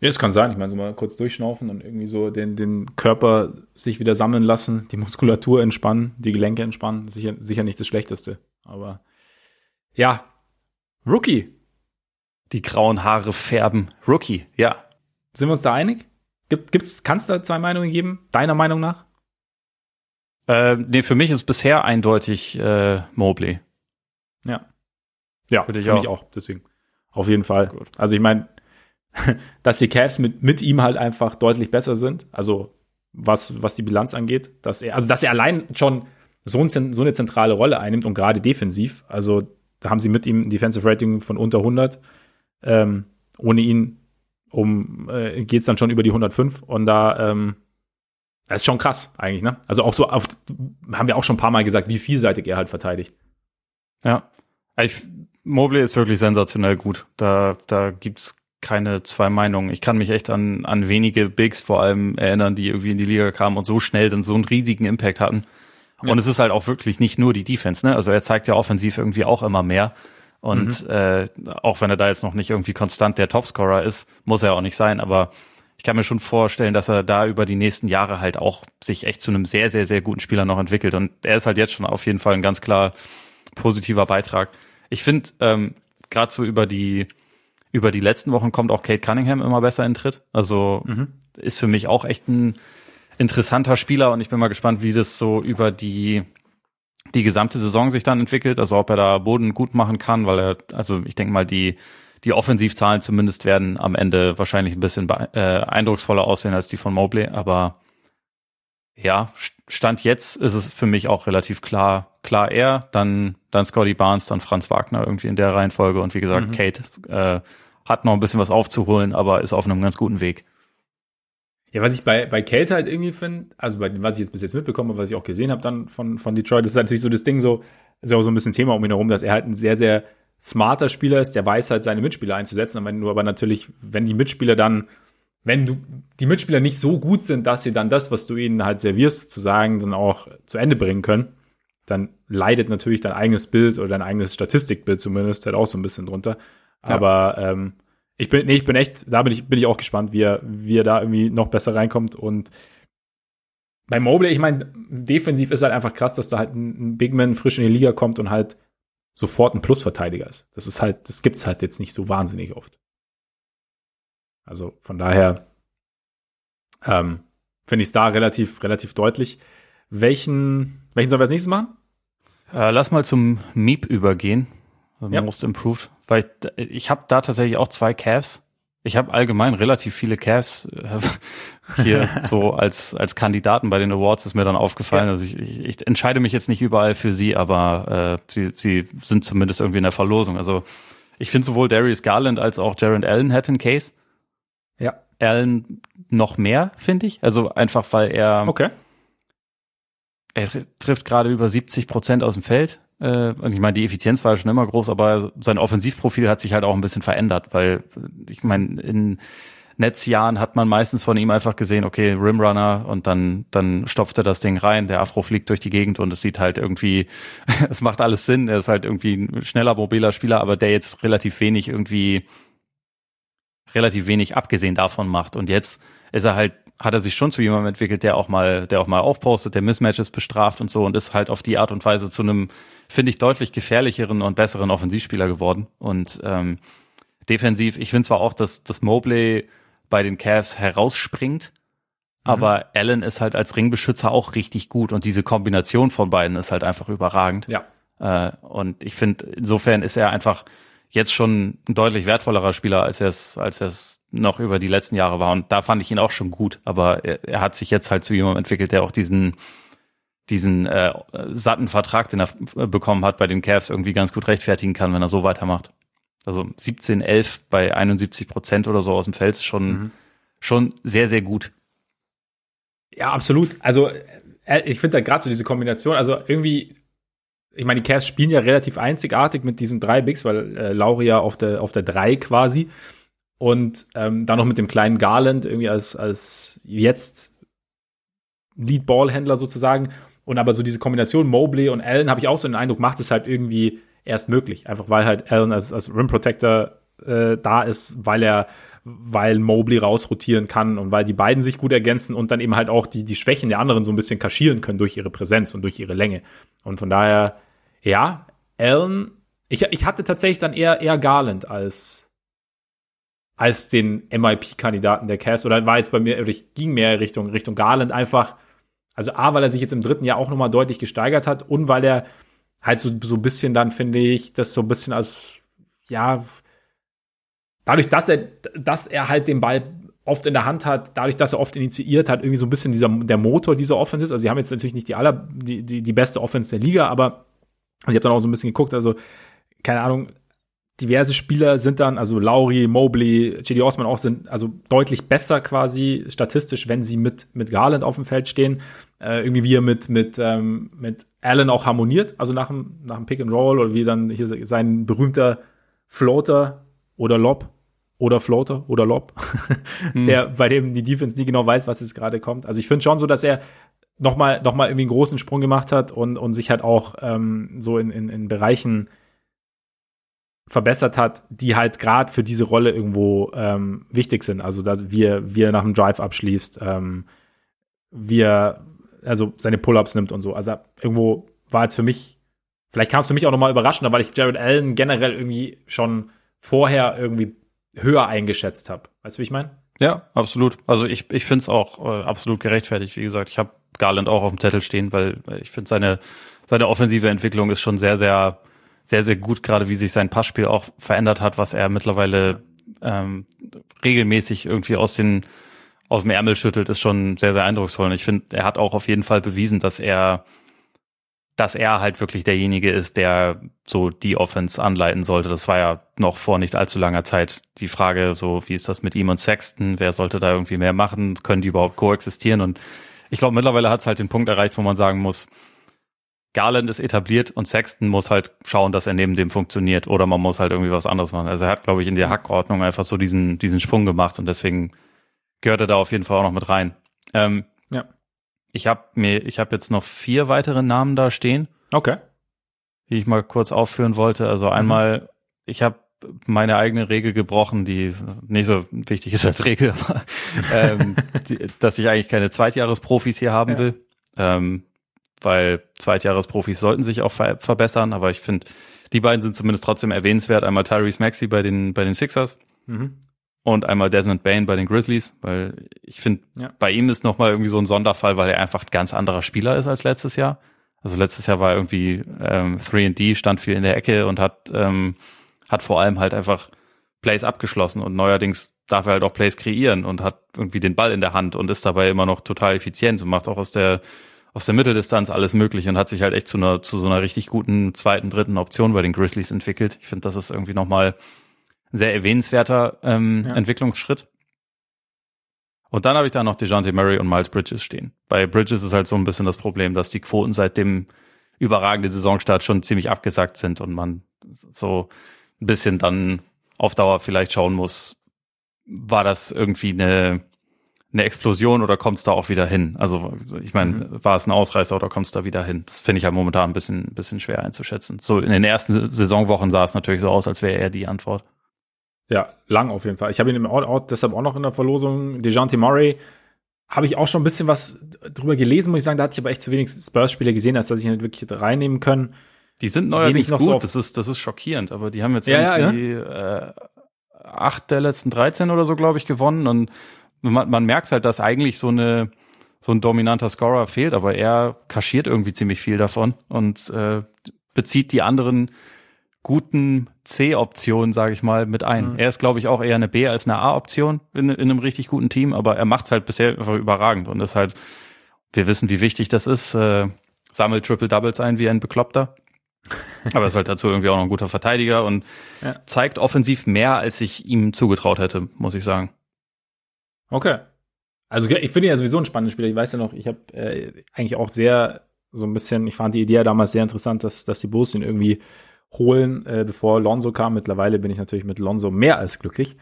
Ja, es kann sein. Ich meine, so mal kurz durchschnaufen und irgendwie so den, den Körper sich wieder sammeln lassen, die Muskulatur entspannen, die Gelenke entspannen. Sicher, sicher nicht das Schlechteste. Aber ja, Rookie die grauen Haare färben. Rookie, ja. Sind wir uns da einig? Gibt, gibt's, kannst du da zwei Meinungen geben? Deiner Meinung nach? Äh, nee, für mich ist bisher eindeutig äh, Mobley. Ja. Ja, für, dich auch. mich auch. Deswegen. Auf jeden Fall. Gut. Also ich meine, dass die Cavs mit, mit ihm halt einfach deutlich besser sind. Also was, was die Bilanz angeht. Dass er, also dass er allein schon so, ein, so eine zentrale Rolle einnimmt und gerade defensiv. Also da haben sie mit ihm ein Defensive Rating von unter 100. Ähm, ohne ihn um äh, geht es dann schon über die 105 und da ähm, das ist schon krass eigentlich, ne? Also auch so auf, haben wir auch schon ein paar Mal gesagt, wie vielseitig er halt verteidigt. Ja, ich, Mobley ist wirklich sensationell gut. Da da gibt's keine zwei Meinungen. Ich kann mich echt an an wenige Bigs vor allem erinnern, die irgendwie in die Liga kamen und so schnell dann so einen riesigen Impact hatten. Ja. Und es ist halt auch wirklich nicht nur die Defense, ne? Also er zeigt ja offensiv irgendwie auch immer mehr. Und mhm. äh, auch wenn er da jetzt noch nicht irgendwie konstant der Topscorer ist, muss er auch nicht sein, aber ich kann mir schon vorstellen, dass er da über die nächsten Jahre halt auch sich echt zu einem sehr, sehr, sehr guten Spieler noch entwickelt. Und er ist halt jetzt schon auf jeden Fall ein ganz klar positiver Beitrag. Ich finde, ähm, gerade so über die über die letzten Wochen kommt auch Kate Cunningham immer besser in Tritt. Also mhm. ist für mich auch echt ein interessanter Spieler und ich bin mal gespannt, wie das so über die die gesamte Saison sich dann entwickelt, also ob er da Boden gut machen kann, weil er, also ich denke mal, die, die Offensivzahlen zumindest werden am Ende wahrscheinlich ein bisschen äh, eindrucksvoller aussehen als die von Mobley, aber ja, Stand jetzt ist es für mich auch relativ klar, klar er, dann, dann Scotty Barnes, dann Franz Wagner irgendwie in der Reihenfolge und wie gesagt, mhm. Kate äh, hat noch ein bisschen was aufzuholen, aber ist auf einem ganz guten Weg. Ja, was ich bei, bei Kälte halt irgendwie finde, also bei was ich jetzt bis jetzt mitbekomme, was ich auch gesehen habe dann von, von Detroit, das ist natürlich so das Ding so, ist ja auch so ein bisschen Thema um ihn herum, dass er halt ein sehr, sehr smarter Spieler ist, der weiß halt seine Mitspieler einzusetzen, aber nur aber natürlich, wenn die Mitspieler dann, wenn du, die Mitspieler nicht so gut sind, dass sie dann das, was du ihnen halt servierst, zu sagen, dann auch zu Ende bringen können, dann leidet natürlich dein eigenes Bild oder dein eigenes Statistikbild zumindest halt auch so ein bisschen drunter. Ja. Aber ähm, ich bin, nee, ich bin echt, da bin ich, bin ich auch gespannt, wie er, wie er da irgendwie noch besser reinkommt und bei Mobley, ich meine, defensiv ist halt einfach krass, dass da halt ein, Big Man frisch in die Liga kommt und halt sofort ein Plusverteidiger ist. Das ist halt, das gibt's halt jetzt nicht so wahnsinnig oft. Also von daher ähm, finde ich es da relativ, relativ deutlich. Welchen, welchen sollen wir als nächstes machen? Äh, lass mal zum Meep übergehen. Also ja. Most Improved. Weil ich, ich habe da tatsächlich auch zwei Cavs. Ich habe allgemein relativ viele Cavs äh, hier so als als Kandidaten bei den Awards ist mir dann aufgefallen. Ja. Also ich, ich, ich entscheide mich jetzt nicht überall für sie, aber äh, sie sie sind zumindest irgendwie in der Verlosung. Also ich finde sowohl Darius Garland als auch Jared Allen hätten Case. Ja. Allen noch mehr, finde ich. Also einfach weil er okay. Er trifft gerade über 70 Prozent aus dem Feld. Äh, und ich meine, die Effizienz war ja schon immer groß, aber sein Offensivprofil hat sich halt auch ein bisschen verändert, weil ich meine, in Netzjahren hat man meistens von ihm einfach gesehen, okay, Rimrunner und dann, dann stopft er das Ding rein, der Afro fliegt durch die Gegend und es sieht halt irgendwie, es macht alles Sinn, er ist halt irgendwie ein schneller, mobiler Spieler, aber der jetzt relativ wenig irgendwie, relativ wenig abgesehen davon macht. Und jetzt ist er halt hat er sich schon zu jemandem entwickelt, der auch mal, der auch mal aufpostet, der Mismatches bestraft und so und ist halt auf die Art und Weise zu einem, finde ich, deutlich gefährlicheren und besseren Offensivspieler geworden. Und ähm, defensiv, ich finde zwar auch, dass, dass Mobley bei den Cavs herausspringt, mhm. aber Allen ist halt als Ringbeschützer auch richtig gut und diese Kombination von beiden ist halt einfach überragend. Ja. Äh, und ich finde, insofern ist er einfach jetzt schon ein deutlich wertvollerer Spieler, als er es, als er es noch über die letzten Jahre war. Und da fand ich ihn auch schon gut. Aber er, er hat sich jetzt halt zu jemandem entwickelt, der auch diesen, diesen äh, satten Vertrag, den er bekommen hat bei den Cavs, irgendwie ganz gut rechtfertigen kann, wenn er so weitermacht. Also 17, 11 bei 71 Prozent oder so aus dem Feld ist schon, mhm. schon sehr, sehr gut. Ja, absolut. Also äh, ich finde da gerade so diese Kombination, also irgendwie, ich meine, die Cavs spielen ja relativ einzigartig mit diesen drei Bigs, weil äh, Lauria auf der, auf der drei quasi und ähm, dann noch mit dem kleinen Garland irgendwie als, als jetzt Lead-Ball-Händler sozusagen. Und aber so diese Kombination Mobley und Allen habe ich auch so den Eindruck, macht es halt irgendwie erst möglich. Einfach weil halt Allen als, als Rim Protector äh, da ist, weil er, weil Mobley rausrotieren kann und weil die beiden sich gut ergänzen und dann eben halt auch die, die Schwächen der anderen so ein bisschen kaschieren können durch ihre Präsenz und durch ihre Länge. Und von daher, ja, Allen, ich, ich hatte tatsächlich dann eher, eher Garland als, als den MIP-Kandidaten der Cavs. Oder war jetzt bei mir, oder ich ging mehr Richtung, Richtung Garland einfach. Also A, weil er sich jetzt im dritten Jahr auch nochmal deutlich gesteigert hat und weil er halt so, so ein bisschen dann, finde ich, das so ein bisschen als, ja, dadurch, dass er, dass er halt den Ball oft in der Hand hat, dadurch, dass er oft initiiert hat, irgendwie so ein bisschen dieser, der Motor dieser Offense ist. Also, sie haben jetzt natürlich nicht die aller, die, die, die beste Offense der Liga, aber ich habe dann auch so ein bisschen geguckt, also, keine Ahnung, diverse Spieler sind dann, also Lauri, Mobley, J.D. Osman auch sind also deutlich besser quasi statistisch, wenn sie mit, mit Garland auf dem Feld stehen. Äh, irgendwie wie er mit, mit, ähm, mit Allen auch harmoniert, also nach dem, nach dem Pick and Roll oder wie dann hier sein berühmter Floater oder Lob oder Floater oder Lob, hm. der, bei dem die Defense nie genau weiß, was jetzt gerade kommt. Also ich finde schon so, dass er nochmal noch mal irgendwie einen großen Sprung gemacht hat und, und sich halt auch ähm, so in, in, in Bereichen verbessert hat, die halt gerade für diese Rolle irgendwo ähm, wichtig sind. Also dass wir wir nach dem Drive abschließt, ähm, wir also seine Pull-ups nimmt und so. Also irgendwo war jetzt für mich, vielleicht kam es für mich auch nochmal überraschender, weil ich Jared Allen generell irgendwie schon vorher irgendwie höher eingeschätzt habe. Weißt du, wie ich meine? Ja, absolut. Also ich, ich finde es auch äh, absolut gerechtfertigt. Wie gesagt, ich habe Garland auch auf dem Zettel stehen, weil ich finde seine, seine offensive Entwicklung ist schon sehr, sehr sehr, sehr gut, gerade wie sich sein Passspiel auch verändert hat, was er mittlerweile ähm, regelmäßig irgendwie aus den aus dem Ärmel schüttelt, ist schon sehr, sehr eindrucksvoll. Und ich finde, er hat auch auf jeden Fall bewiesen, dass er dass er halt wirklich derjenige ist, der so die Offense anleiten sollte. Das war ja noch vor nicht allzu langer Zeit die Frage, so wie ist das mit ihm und Sexton? Wer sollte da irgendwie mehr machen? Können die überhaupt koexistieren? Und ich glaube, mittlerweile hat es halt den Punkt erreicht, wo man sagen muss, Garland ist etabliert und Sexton muss halt schauen, dass er neben dem funktioniert oder man muss halt irgendwie was anderes machen. Also er hat, glaube ich, in der Hackordnung einfach so diesen, diesen Sprung gemacht und deswegen gehört er da auf jeden Fall auch noch mit rein. Ähm, ja. Ich habe mir, ich habe jetzt noch vier weitere Namen da stehen. Okay. Die ich mal kurz aufführen wollte. Also einmal, mhm. ich habe meine eigene Regel gebrochen, die nicht so wichtig ist als Regel, aber ähm, die, dass ich eigentlich keine Zweitjahresprofis hier haben ja. will. Ähm, weil Zweitjahresprofis sollten sich auch ver verbessern, aber ich finde, die beiden sind zumindest trotzdem erwähnenswert. Einmal Tyrese Maxey bei den, bei den Sixers mhm. und einmal Desmond Bain bei den Grizzlies, weil ich finde, ja. bei ihm ist nochmal irgendwie so ein Sonderfall, weil er einfach ein ganz anderer Spieler ist als letztes Jahr. Also letztes Jahr war er irgendwie ähm, 3D, stand viel in der Ecke und hat, ähm, hat vor allem halt einfach Plays abgeschlossen und neuerdings darf er halt auch Plays kreieren und hat irgendwie den Ball in der Hand und ist dabei immer noch total effizient und macht auch aus der aus der Mitteldistanz alles möglich und hat sich halt echt zu einer zu so einer richtig guten zweiten, dritten Option bei den Grizzlies entwickelt. Ich finde, das ist irgendwie nochmal ein sehr erwähnenswerter ähm, ja. Entwicklungsschritt. Und dann habe ich da noch DeJounte Murray und Miles Bridges stehen. Bei Bridges ist halt so ein bisschen das Problem, dass die Quoten seit dem überragenden Saisonstart schon ziemlich abgesackt sind und man so ein bisschen dann auf Dauer vielleicht schauen muss, war das irgendwie eine eine Explosion oder kommt es da auch wieder hin? Also ich meine, mhm. war es ein Ausreißer oder kommt es da wieder hin? Das finde ich ja momentan ein bisschen, bisschen schwer einzuschätzen. So in den ersten Saisonwochen sah es natürlich so aus, als wäre er die Antwort. Ja, lang auf jeden Fall. Ich habe ihn im Out-Out deshalb auch noch in der Verlosung. DeJounte Murray habe ich auch schon ein bisschen was drüber gelesen, muss ich sagen. Da hatte ich aber echt zu wenig Spurs-Spiele gesehen, als dass ich ihn nicht wirklich reinnehmen können. Die sind neuerdings noch gut, so das ist, das ist schockierend, aber die haben jetzt ja, irgendwie ja, ne? äh, acht der letzten 13 oder so, glaube ich, gewonnen und man, man merkt halt, dass eigentlich so eine so ein dominanter Scorer fehlt, aber er kaschiert irgendwie ziemlich viel davon und äh, bezieht die anderen guten C-Optionen, sage ich mal, mit ein. Mhm. Er ist, glaube ich, auch eher eine B als eine A-Option in, in, einem richtig guten Team, aber er macht's halt bisher einfach überragend und ist halt, wir wissen, wie wichtig das ist, äh, sammelt Triple-Doubles ein wie ein Bekloppter. aber ist halt dazu irgendwie auch noch ein guter Verteidiger und ja. zeigt offensiv mehr, als ich ihm zugetraut hätte, muss ich sagen. Okay. Also ich finde ja sowieso ein spannendes Spiel. Ich weiß ja noch, ich habe äh, eigentlich auch sehr so ein bisschen, ich fand die Idee ja damals sehr interessant, dass, dass die Bulls ihn irgendwie holen, äh, bevor Lonzo kam. Mittlerweile bin ich natürlich mit Lonzo mehr als glücklich.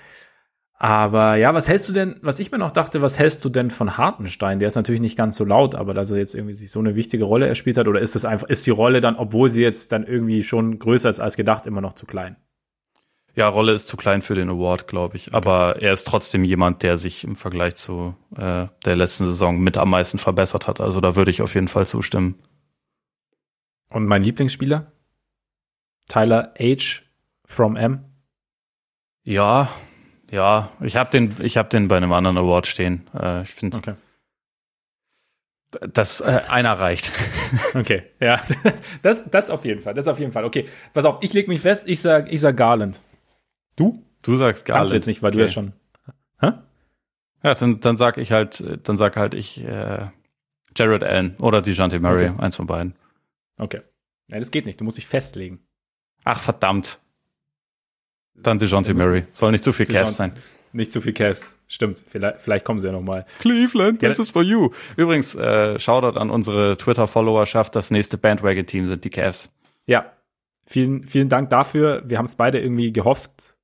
Aber ja, was hältst du denn, was ich mir noch dachte, was hältst du denn von Hartenstein? Der ist natürlich nicht ganz so laut, aber dass er jetzt irgendwie sich so eine wichtige Rolle erspielt hat, oder ist es einfach, ist die Rolle dann, obwohl sie jetzt dann irgendwie schon größer ist als gedacht, immer noch zu klein? Ja, Rolle ist zu klein für den Award, glaube ich. Aber er ist trotzdem jemand, der sich im Vergleich zu äh, der letzten Saison mit am meisten verbessert hat. Also da würde ich auf jeden Fall zustimmen. Und mein Lieblingsspieler? Tyler H. from M. Ja, ja. Ich habe den, ich habe den bei einem anderen Award stehen. Äh, ich finde. Okay. Das äh, einer reicht. Okay, ja, das, das auf jeden Fall, das auf jeden Fall. Okay, pass auf, ich leg mich fest, ich sag, ich sag Garland. Du? Du sagst Garland. Kannst du jetzt nicht, weil okay. du ja schon. Hä? Ja, dann, dann sag ich halt, dann sag halt ich äh, Jared Allen oder DeJounte Murray, okay. eins von beiden. Okay. Ja, das geht nicht. Du musst dich festlegen. Ach, verdammt. Dann DeJounte Murray. Soll nicht zu viel Cavs sein. Nicht zu viel Cavs. Stimmt. Vielleicht, vielleicht kommen sie ja noch mal. Cleveland, this is for you. Übrigens, äh, Shoutout an unsere Twitter-Followerschaft. Das nächste Bandwagon-Team sind die Cavs. Ja. Vielen, vielen Dank dafür. Wir haben es beide irgendwie gehofft,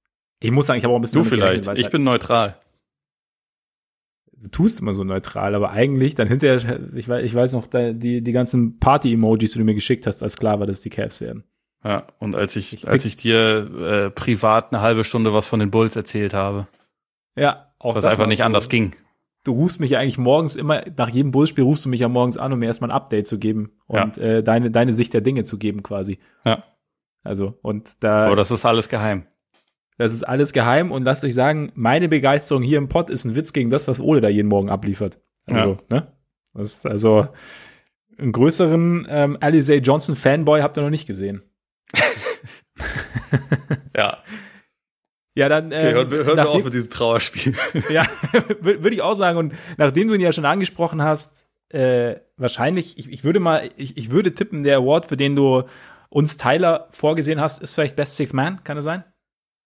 ich muss sagen, ich habe auch ein bisschen. Du vielleicht. ich halt bin neutral. Du tust immer so neutral, aber eigentlich dann hinterher, ich weiß, ich weiß noch, die, die ganzen Party-Emojis, die du mir geschickt hast, als klar war, dass die Cavs werden. Ja, und als ich, ich als ich dir äh, privat eine halbe Stunde was von den Bulls erzählt habe. Ja, auch das, das einfach nicht so. anders ging. Du rufst mich ja eigentlich morgens immer, nach jedem Bullspiel rufst du mich ja morgens an, um mir erstmal ein Update zu geben und ja. äh, deine, deine Sicht der Dinge zu geben quasi. Ja. Also, und da. Aber das ist alles geheim. Das ist alles geheim und lasst euch sagen, meine Begeisterung hier im Pod ist ein Witz gegen das, was Ole da jeden Morgen abliefert. Also, ja. ne? Das ist also einen größeren ähm, Alizé Johnson Fanboy habt ihr noch nicht gesehen. ja. Ja, dann. Ähm, okay, hören wir, hören wir auf mit diesem Trauerspiel. ja, würde ich auch sagen. Und nachdem du ihn ja schon angesprochen hast, äh, wahrscheinlich, ich, ich würde mal, ich, ich würde tippen, der Award, für den du uns Tyler vorgesehen hast, ist vielleicht Best Sixth Man, kann es sein?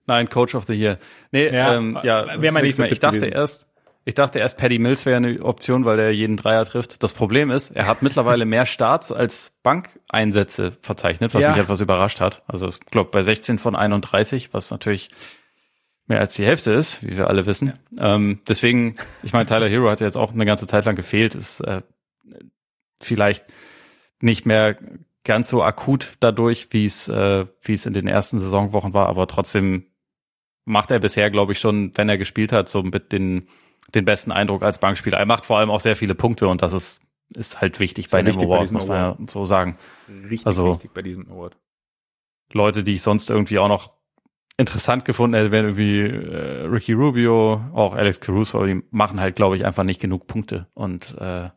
Nein, Coach of the Year. Nee, ja, ähm, ja wäre mein nächster Ich dachte gewesen. erst, ich dachte erst, Paddy Mills wäre eine Option, weil er jeden Dreier trifft. Das Problem ist, er hat mittlerweile mehr Starts als Bankeinsätze verzeichnet, was ja. mich etwas überrascht hat. Also ich glaube bei 16 von 31, was natürlich mehr als die Hälfte ist, wie wir alle wissen. Ja. Ähm, deswegen, ich meine, Tyler Hero hat ja jetzt auch eine ganze Zeit lang gefehlt, ist äh, vielleicht nicht mehr ganz so akut dadurch, wie es äh, wie es in den ersten Saisonwochen war, aber trotzdem macht er bisher, glaube ich, schon, wenn er gespielt hat, so mit den, den besten Eindruck als Bankspieler. Er macht vor allem auch sehr viele Punkte und das ist, ist halt wichtig bei einem Award, muss man ja so sagen. Richtig also, wichtig bei diesem Award. Leute, die ich sonst irgendwie auch noch interessant gefunden hätte, wären irgendwie äh, Ricky Rubio, auch Alex Caruso, aber die machen halt, glaube ich, einfach nicht genug Punkte. Und äh,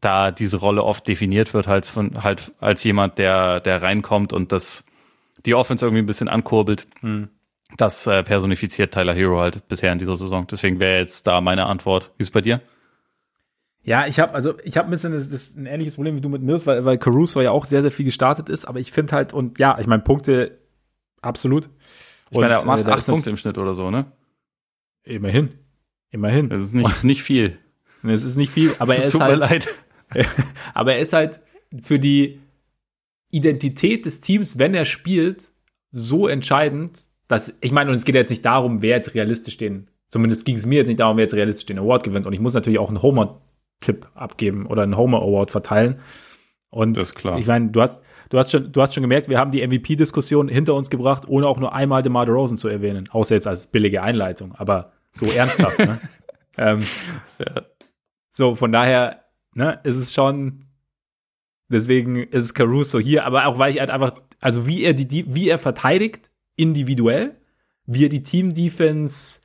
da diese Rolle oft definiert wird, halt von halt als jemand, der, der reinkommt und das die Offense irgendwie ein bisschen ankurbelt. Hm. Das äh, personifiziert Tyler Hero halt bisher in dieser Saison. Deswegen wäre jetzt da meine Antwort. Wie ist es bei dir? Ja, ich habe also ich habe ein bisschen das, das ein ähnliches Problem wie du mit Mills, weil weil Caruso ja auch sehr sehr viel gestartet ist, aber ich finde halt und ja, ich meine Punkte absolut. Ich meine, er macht äh, acht Punkte im Schnitt oder so, ne? Immerhin, immerhin. Das ist nicht nicht viel. Es ist nicht viel, aber er ist halt. leid. aber er ist halt für die Identität des Teams, wenn er spielt, so entscheidend, dass ich meine, und es geht jetzt nicht darum, wer jetzt realistisch den, zumindest ging es mir jetzt nicht darum, wer jetzt realistisch den Award gewinnt. Und ich muss natürlich auch einen Homer-Tipp abgeben oder einen Homer-Award verteilen. Und das ist klar. ich meine, du hast, du hast schon, du hast schon gemerkt, wir haben die MVP-Diskussion hinter uns gebracht, ohne auch nur einmal DeMar DeRozan zu erwähnen. Außer jetzt als billige Einleitung, aber so ernsthaft, ne? ähm, ja. So, von daher, ne, ist es schon, deswegen ist es Caruso hier, aber auch weil ich halt einfach, also wie er die, die wie er verteidigt, individuell, wie er die Team-Defense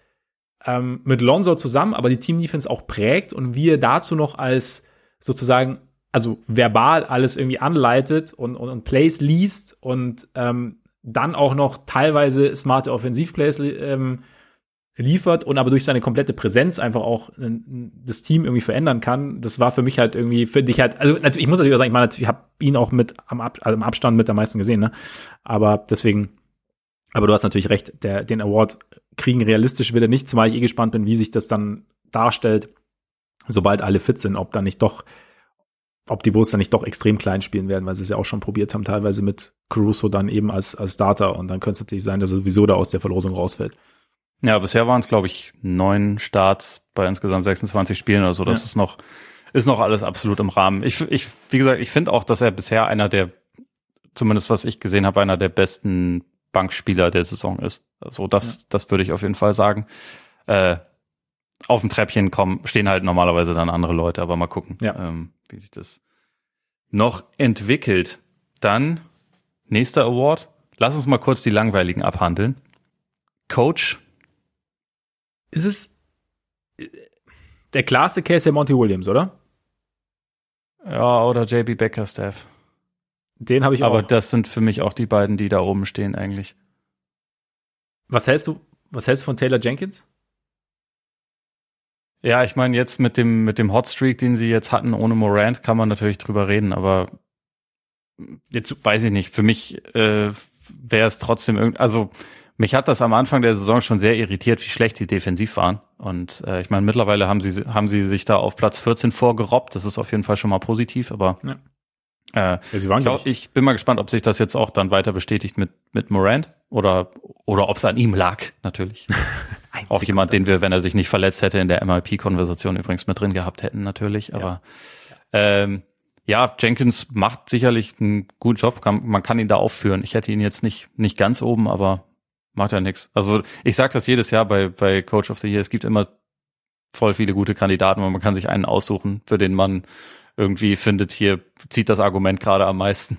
ähm, mit Lonzo zusammen, aber die Team-Defense auch prägt und wie er dazu noch als sozusagen, also verbal alles irgendwie anleitet und, und, und Plays liest und ähm, dann auch noch teilweise smarte Offensivplays ähm, liefert und aber durch seine komplette Präsenz einfach auch das Team irgendwie verändern kann. Das war für mich halt irgendwie, finde ich halt, also ich muss natürlich sagen, ich meine, ich habe ihn auch mit am, Ab, also im Abstand mit am meisten gesehen, ne? Aber deswegen aber du hast natürlich recht, der, den Award kriegen realistisch wird er nicht, zumal ich eh gespannt bin, wie sich das dann darstellt, sobald alle fit sind, ob dann nicht doch, ob die Bulls dann nicht doch extrem klein spielen werden, weil sie es ja auch schon probiert haben, teilweise mit Caruso dann eben als, als Starter und dann könnte es natürlich sein, dass er sowieso da aus der Verlosung rausfällt. Ja, bisher waren es, glaube ich, neun Starts bei insgesamt 26 Spielen oder so. Das ja. ist noch, ist noch alles absolut im Rahmen. Ich, ich, wie gesagt, ich finde auch, dass er bisher einer der, zumindest was ich gesehen habe, einer der besten Bankspieler der Saison ist. Also das, ja. das würde ich auf jeden Fall sagen. Äh, auf dem Treppchen kommen, stehen halt normalerweise dann andere Leute, aber mal gucken, ja. ähm, wie sich das noch entwickelt. Dann nächster Award. Lass uns mal kurz die langweiligen abhandeln. Coach. Ist es der klasse Case der Monty Williams, oder? Ja, oder JB Becker Staff. Den habe ich Aber auch. Aber das sind für mich auch die beiden, die da oben stehen eigentlich. Was hältst du, was hältst du von Taylor Jenkins? Ja, ich meine, jetzt mit dem, mit dem Hotstreak, den sie jetzt hatten, ohne Morant, kann man natürlich drüber reden, aber jetzt weiß ich nicht. Für mich äh, wäre es trotzdem irgendwie, also mich hat das am Anfang der Saison schon sehr irritiert, wie schlecht sie defensiv waren. Und äh, ich meine, mittlerweile haben sie, haben sie sich da auf Platz 14 vorgerobbt. Das ist auf jeden Fall schon mal positiv, aber ja. Äh, ja, waren, ich, bin mal gespannt, ob sich das jetzt auch dann weiter bestätigt mit, mit Morant oder, oder ob es an ihm lag, natürlich. auch jemand, den wir, wenn er sich nicht verletzt hätte, in der MIP-Konversation übrigens mit drin gehabt hätten, natürlich. Aber ja. Ähm, ja, Jenkins macht sicherlich einen guten Job. Man kann ihn da aufführen. Ich hätte ihn jetzt nicht, nicht ganz oben, aber macht ja nichts. Also ich sage das jedes Jahr bei, bei Coach of the Year. Es gibt immer voll viele gute Kandidaten, und man kann sich einen aussuchen, für den man irgendwie findet, hier zieht das Argument gerade am meisten.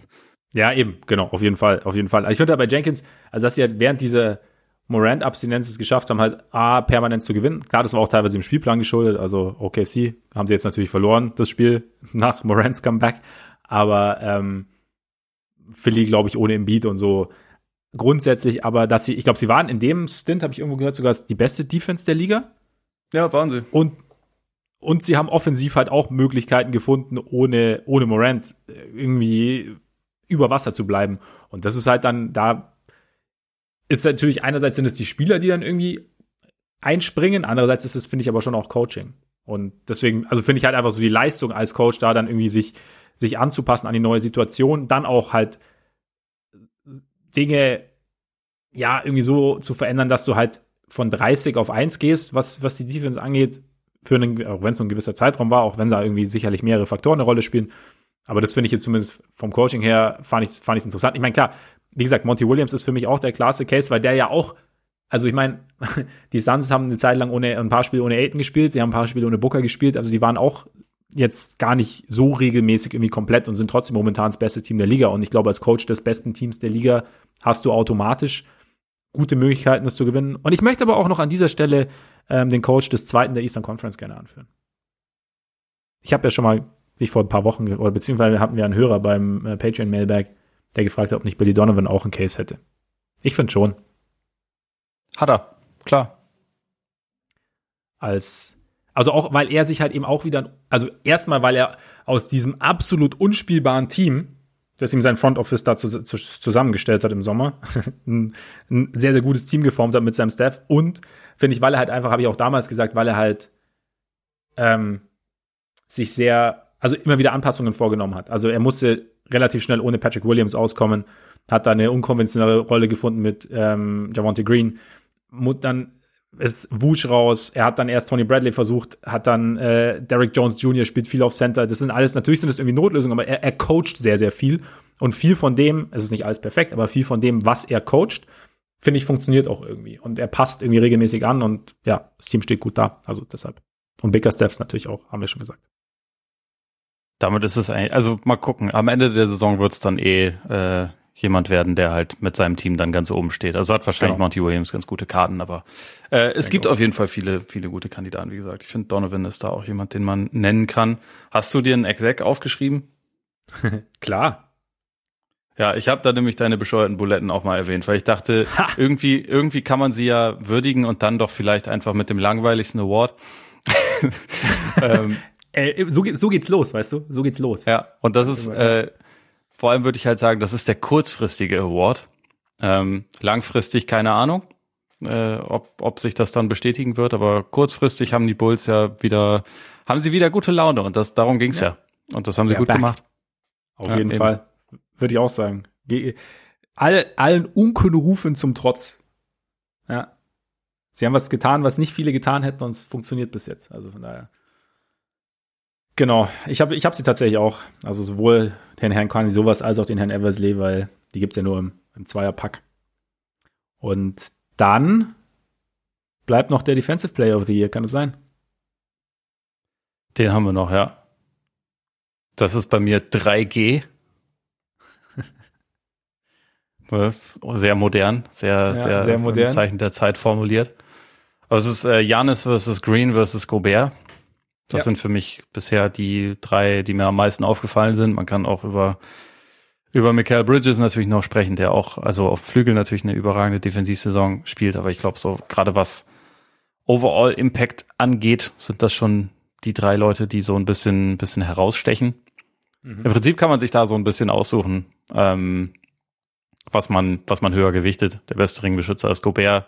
Ja, eben, genau, auf jeden Fall, auf jeden Fall. Also ich finde bei Jenkins, also dass sie halt während dieser Morant-Abstinenz es geschafft haben, halt A, permanent zu gewinnen. Klar, das war auch teilweise im Spielplan geschuldet, also OKC haben sie jetzt natürlich verloren, das Spiel nach Morants Comeback, aber ähm, Philly, glaube ich, ohne Embiid und so grundsätzlich, aber dass sie, ich glaube, sie waren in dem Stint, habe ich irgendwo gehört, sogar die beste Defense der Liga. Ja, waren sie. Und und sie haben offensiv halt auch Möglichkeiten gefunden, ohne, ohne Morant äh, irgendwie über Wasser zu bleiben. Und das ist halt dann, da ist natürlich einerseits sind es die Spieler, die dann irgendwie einspringen, andererseits ist es, finde ich, aber schon auch Coaching. Und deswegen, also finde ich halt einfach so die Leistung als Coach da dann irgendwie sich, sich anzupassen an die neue Situation, dann auch halt Dinge, ja, irgendwie so zu verändern, dass du halt von 30 auf 1 gehst, was, was die Defense angeht, für einen, auch wenn es so ein gewisser Zeitraum war, auch wenn da irgendwie sicherlich mehrere Faktoren eine Rolle spielen. Aber das finde ich jetzt zumindest vom Coaching her, fand ich fand ich interessant. Ich meine, klar, wie gesagt, Monty Williams ist für mich auch der klasse Case, weil der ja auch also ich meine, die Suns haben eine Zeit lang ohne ein paar Spiele ohne Aiden gespielt, sie haben ein paar Spiele ohne Booker gespielt, also die waren auch jetzt gar nicht so regelmäßig irgendwie komplett und sind trotzdem momentan das beste Team der Liga. Und ich glaube, als Coach des besten Teams der Liga hast du automatisch gute Möglichkeiten, das zu gewinnen. Und ich möchte aber auch noch an dieser Stelle ähm, den Coach des zweiten der Eastern Conference gerne anführen. Ich habe ja schon mal, wie vor ein paar Wochen, oder beziehungsweise hatten wir einen Hörer beim äh, Patreon Mailbag, der gefragt hat, ob nicht Billy Donovan auch einen Case hätte. Ich finde schon. Hat er, klar. Als, also auch, weil er sich halt eben auch wieder, also erstmal, weil er aus diesem absolut unspielbaren Team, das ihm sein Front Office da zu, zu, zusammengestellt hat im Sommer, ein, ein, sehr, sehr gutes Team geformt hat mit seinem Staff. Und finde ich, weil er halt einfach, habe ich auch damals gesagt, weil er halt ähm, sich sehr, also immer wieder Anpassungen vorgenommen hat. Also er musste relativ schnell ohne Patrick Williams auskommen, hat da eine unkonventionelle Rolle gefunden mit ähm, Javonte Green, dann ist Wusch raus, er hat dann erst Tony Bradley versucht, hat dann äh, Derek Jones Jr. spielt viel auf Center. Das sind alles, natürlich sind das irgendwie Notlösungen, aber er, er coacht sehr, sehr viel. Und viel von dem, es ist nicht alles perfekt, aber viel von dem, was er coacht, finde ich, funktioniert auch irgendwie. Und er passt irgendwie regelmäßig an und ja, das Team steht gut da. Also deshalb. Und Bigger Steps natürlich auch, haben wir schon gesagt. Damit ist es eigentlich, also mal gucken. Am Ende der Saison wird es dann eh äh, jemand werden, der halt mit seinem Team dann ganz oben steht. Also hat wahrscheinlich genau. Monty Williams ganz gute Karten, aber äh, es gibt auf jeden Fall viele, viele gute Kandidaten, wie gesagt. Ich finde, Donovan ist da auch jemand, den man nennen kann. Hast du dir einen Exec aufgeschrieben? Klar. Ja, ich habe da nämlich deine bescheuerten Buletten auch mal erwähnt, weil ich dachte, ha. irgendwie, irgendwie kann man sie ja würdigen und dann doch vielleicht einfach mit dem langweiligsten Award. ähm, äh, so, geht, so geht's los, weißt du? So geht's los. Ja, und das ist, äh, vor allem würde ich halt sagen, das ist der kurzfristige Award. Ähm, langfristig keine Ahnung, äh, ob, ob sich das dann bestätigen wird, aber kurzfristig haben die Bulls ja wieder, haben sie wieder gute Laune und das, darum ging's ja. ja. Und das haben sie ja, gut back. gemacht. Auf ja, jeden eben. Fall. Würde ich auch sagen. All, allen Unkenrufen zum Trotz. Ja. Sie haben was getan, was nicht viele getan hätten und es funktioniert bis jetzt. Also von daher. Genau, ich habe ich hab sie tatsächlich auch. Also sowohl den Herrn Carney sowas als auch den Herrn Eversley, weil die gibt's ja nur im, im Zweierpack. Und dann bleibt noch der Defensive Player of the Year, kann es sein? Den haben wir noch, ja. Das ist bei mir 3G. sehr modern, sehr, ja, sehr, sehr modern. Zeichen der Zeit formuliert. Aber es ist äh, Janis versus Green versus Gobert. Das ja. sind für mich bisher die drei, die mir am meisten aufgefallen sind. Man kann auch über über Michael Bridges natürlich noch sprechen, der auch also auf Flügel natürlich eine überragende Defensivsaison spielt, aber ich glaube so gerade was Overall Impact angeht, sind das schon die drei Leute, die so ein bisschen bisschen herausstechen. Mhm. Im Prinzip kann man sich da so ein bisschen aussuchen, ähm, was man was man höher gewichtet. Der beste Ringbeschützer ist Gobert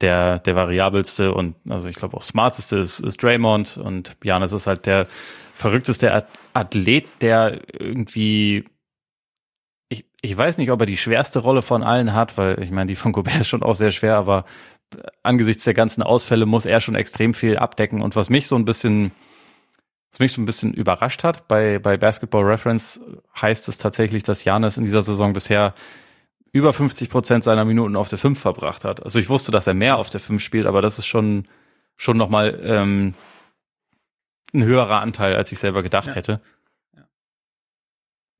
der, der variabelste und also ich glaube auch smarteste ist, ist Draymond und Janis ist halt der verrückteste Athlet, der irgendwie ich, ich weiß nicht, ob er die schwerste Rolle von allen hat, weil ich meine, die von Gobert ist schon auch sehr schwer, aber angesichts der ganzen Ausfälle muss er schon extrem viel abdecken. Und was mich so ein bisschen, was mich so ein bisschen überrascht hat, bei, bei Basketball Reference heißt es tatsächlich, dass Janis in dieser Saison bisher über 50 Prozent seiner Minuten auf der 5 verbracht hat. Also ich wusste, dass er mehr auf der 5 spielt, aber das ist schon, schon nochmal ähm, ein höherer Anteil, als ich selber gedacht ja. hätte.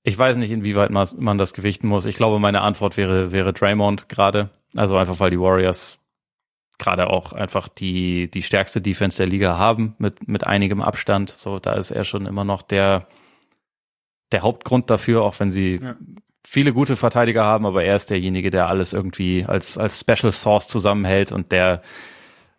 Ich weiß nicht, inwieweit man das gewichten muss. Ich glaube, meine Antwort wäre, wäre Draymond gerade. Also einfach, weil die Warriors gerade auch einfach die, die stärkste Defense der Liga haben, mit, mit einigem Abstand. So, da ist er schon immer noch der, der Hauptgrund dafür, auch wenn sie ja viele gute Verteidiger haben, aber er ist derjenige, der alles irgendwie als, als Special Source zusammenhält und der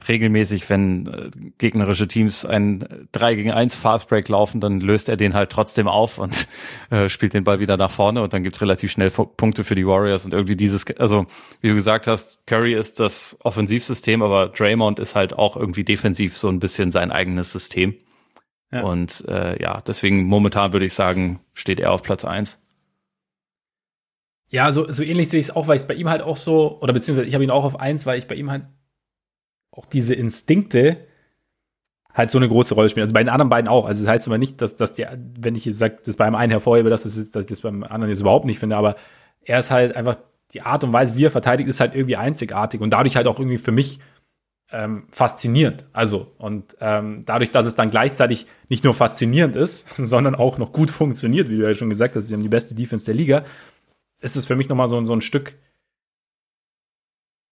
regelmäßig, wenn äh, gegnerische Teams ein 3 gegen 1 Fastbreak laufen, dann löst er den halt trotzdem auf und äh, spielt den Ball wieder nach vorne und dann gibt's relativ schnell Punkte für die Warriors und irgendwie dieses, also wie du gesagt hast, Curry ist das Offensivsystem, aber Draymond ist halt auch irgendwie defensiv so ein bisschen sein eigenes System. Ja. Und äh, ja, deswegen momentan würde ich sagen, steht er auf Platz eins. Ja, so, so ähnlich sehe ich es auch, weil ich bei ihm halt auch so, oder beziehungsweise ich habe ihn auch auf eins, weil ich bei ihm halt auch diese Instinkte halt so eine große Rolle spielen. Also bei den anderen beiden auch. Also das heißt aber nicht, dass, dass die, wenn ich sage, das beim einen hervorhebe, dass, das ist, dass ich das beim anderen jetzt überhaupt nicht finde, aber er ist halt einfach die Art und Weise, wie er verteidigt, ist halt irgendwie einzigartig und dadurch halt auch irgendwie für mich ähm, faszinierend. Also, und ähm, dadurch, dass es dann gleichzeitig nicht nur faszinierend ist, sondern auch noch gut funktioniert, wie du ja schon gesagt hast, sie haben die beste Defense der Liga, ist es für mich nochmal so, so ein Stück,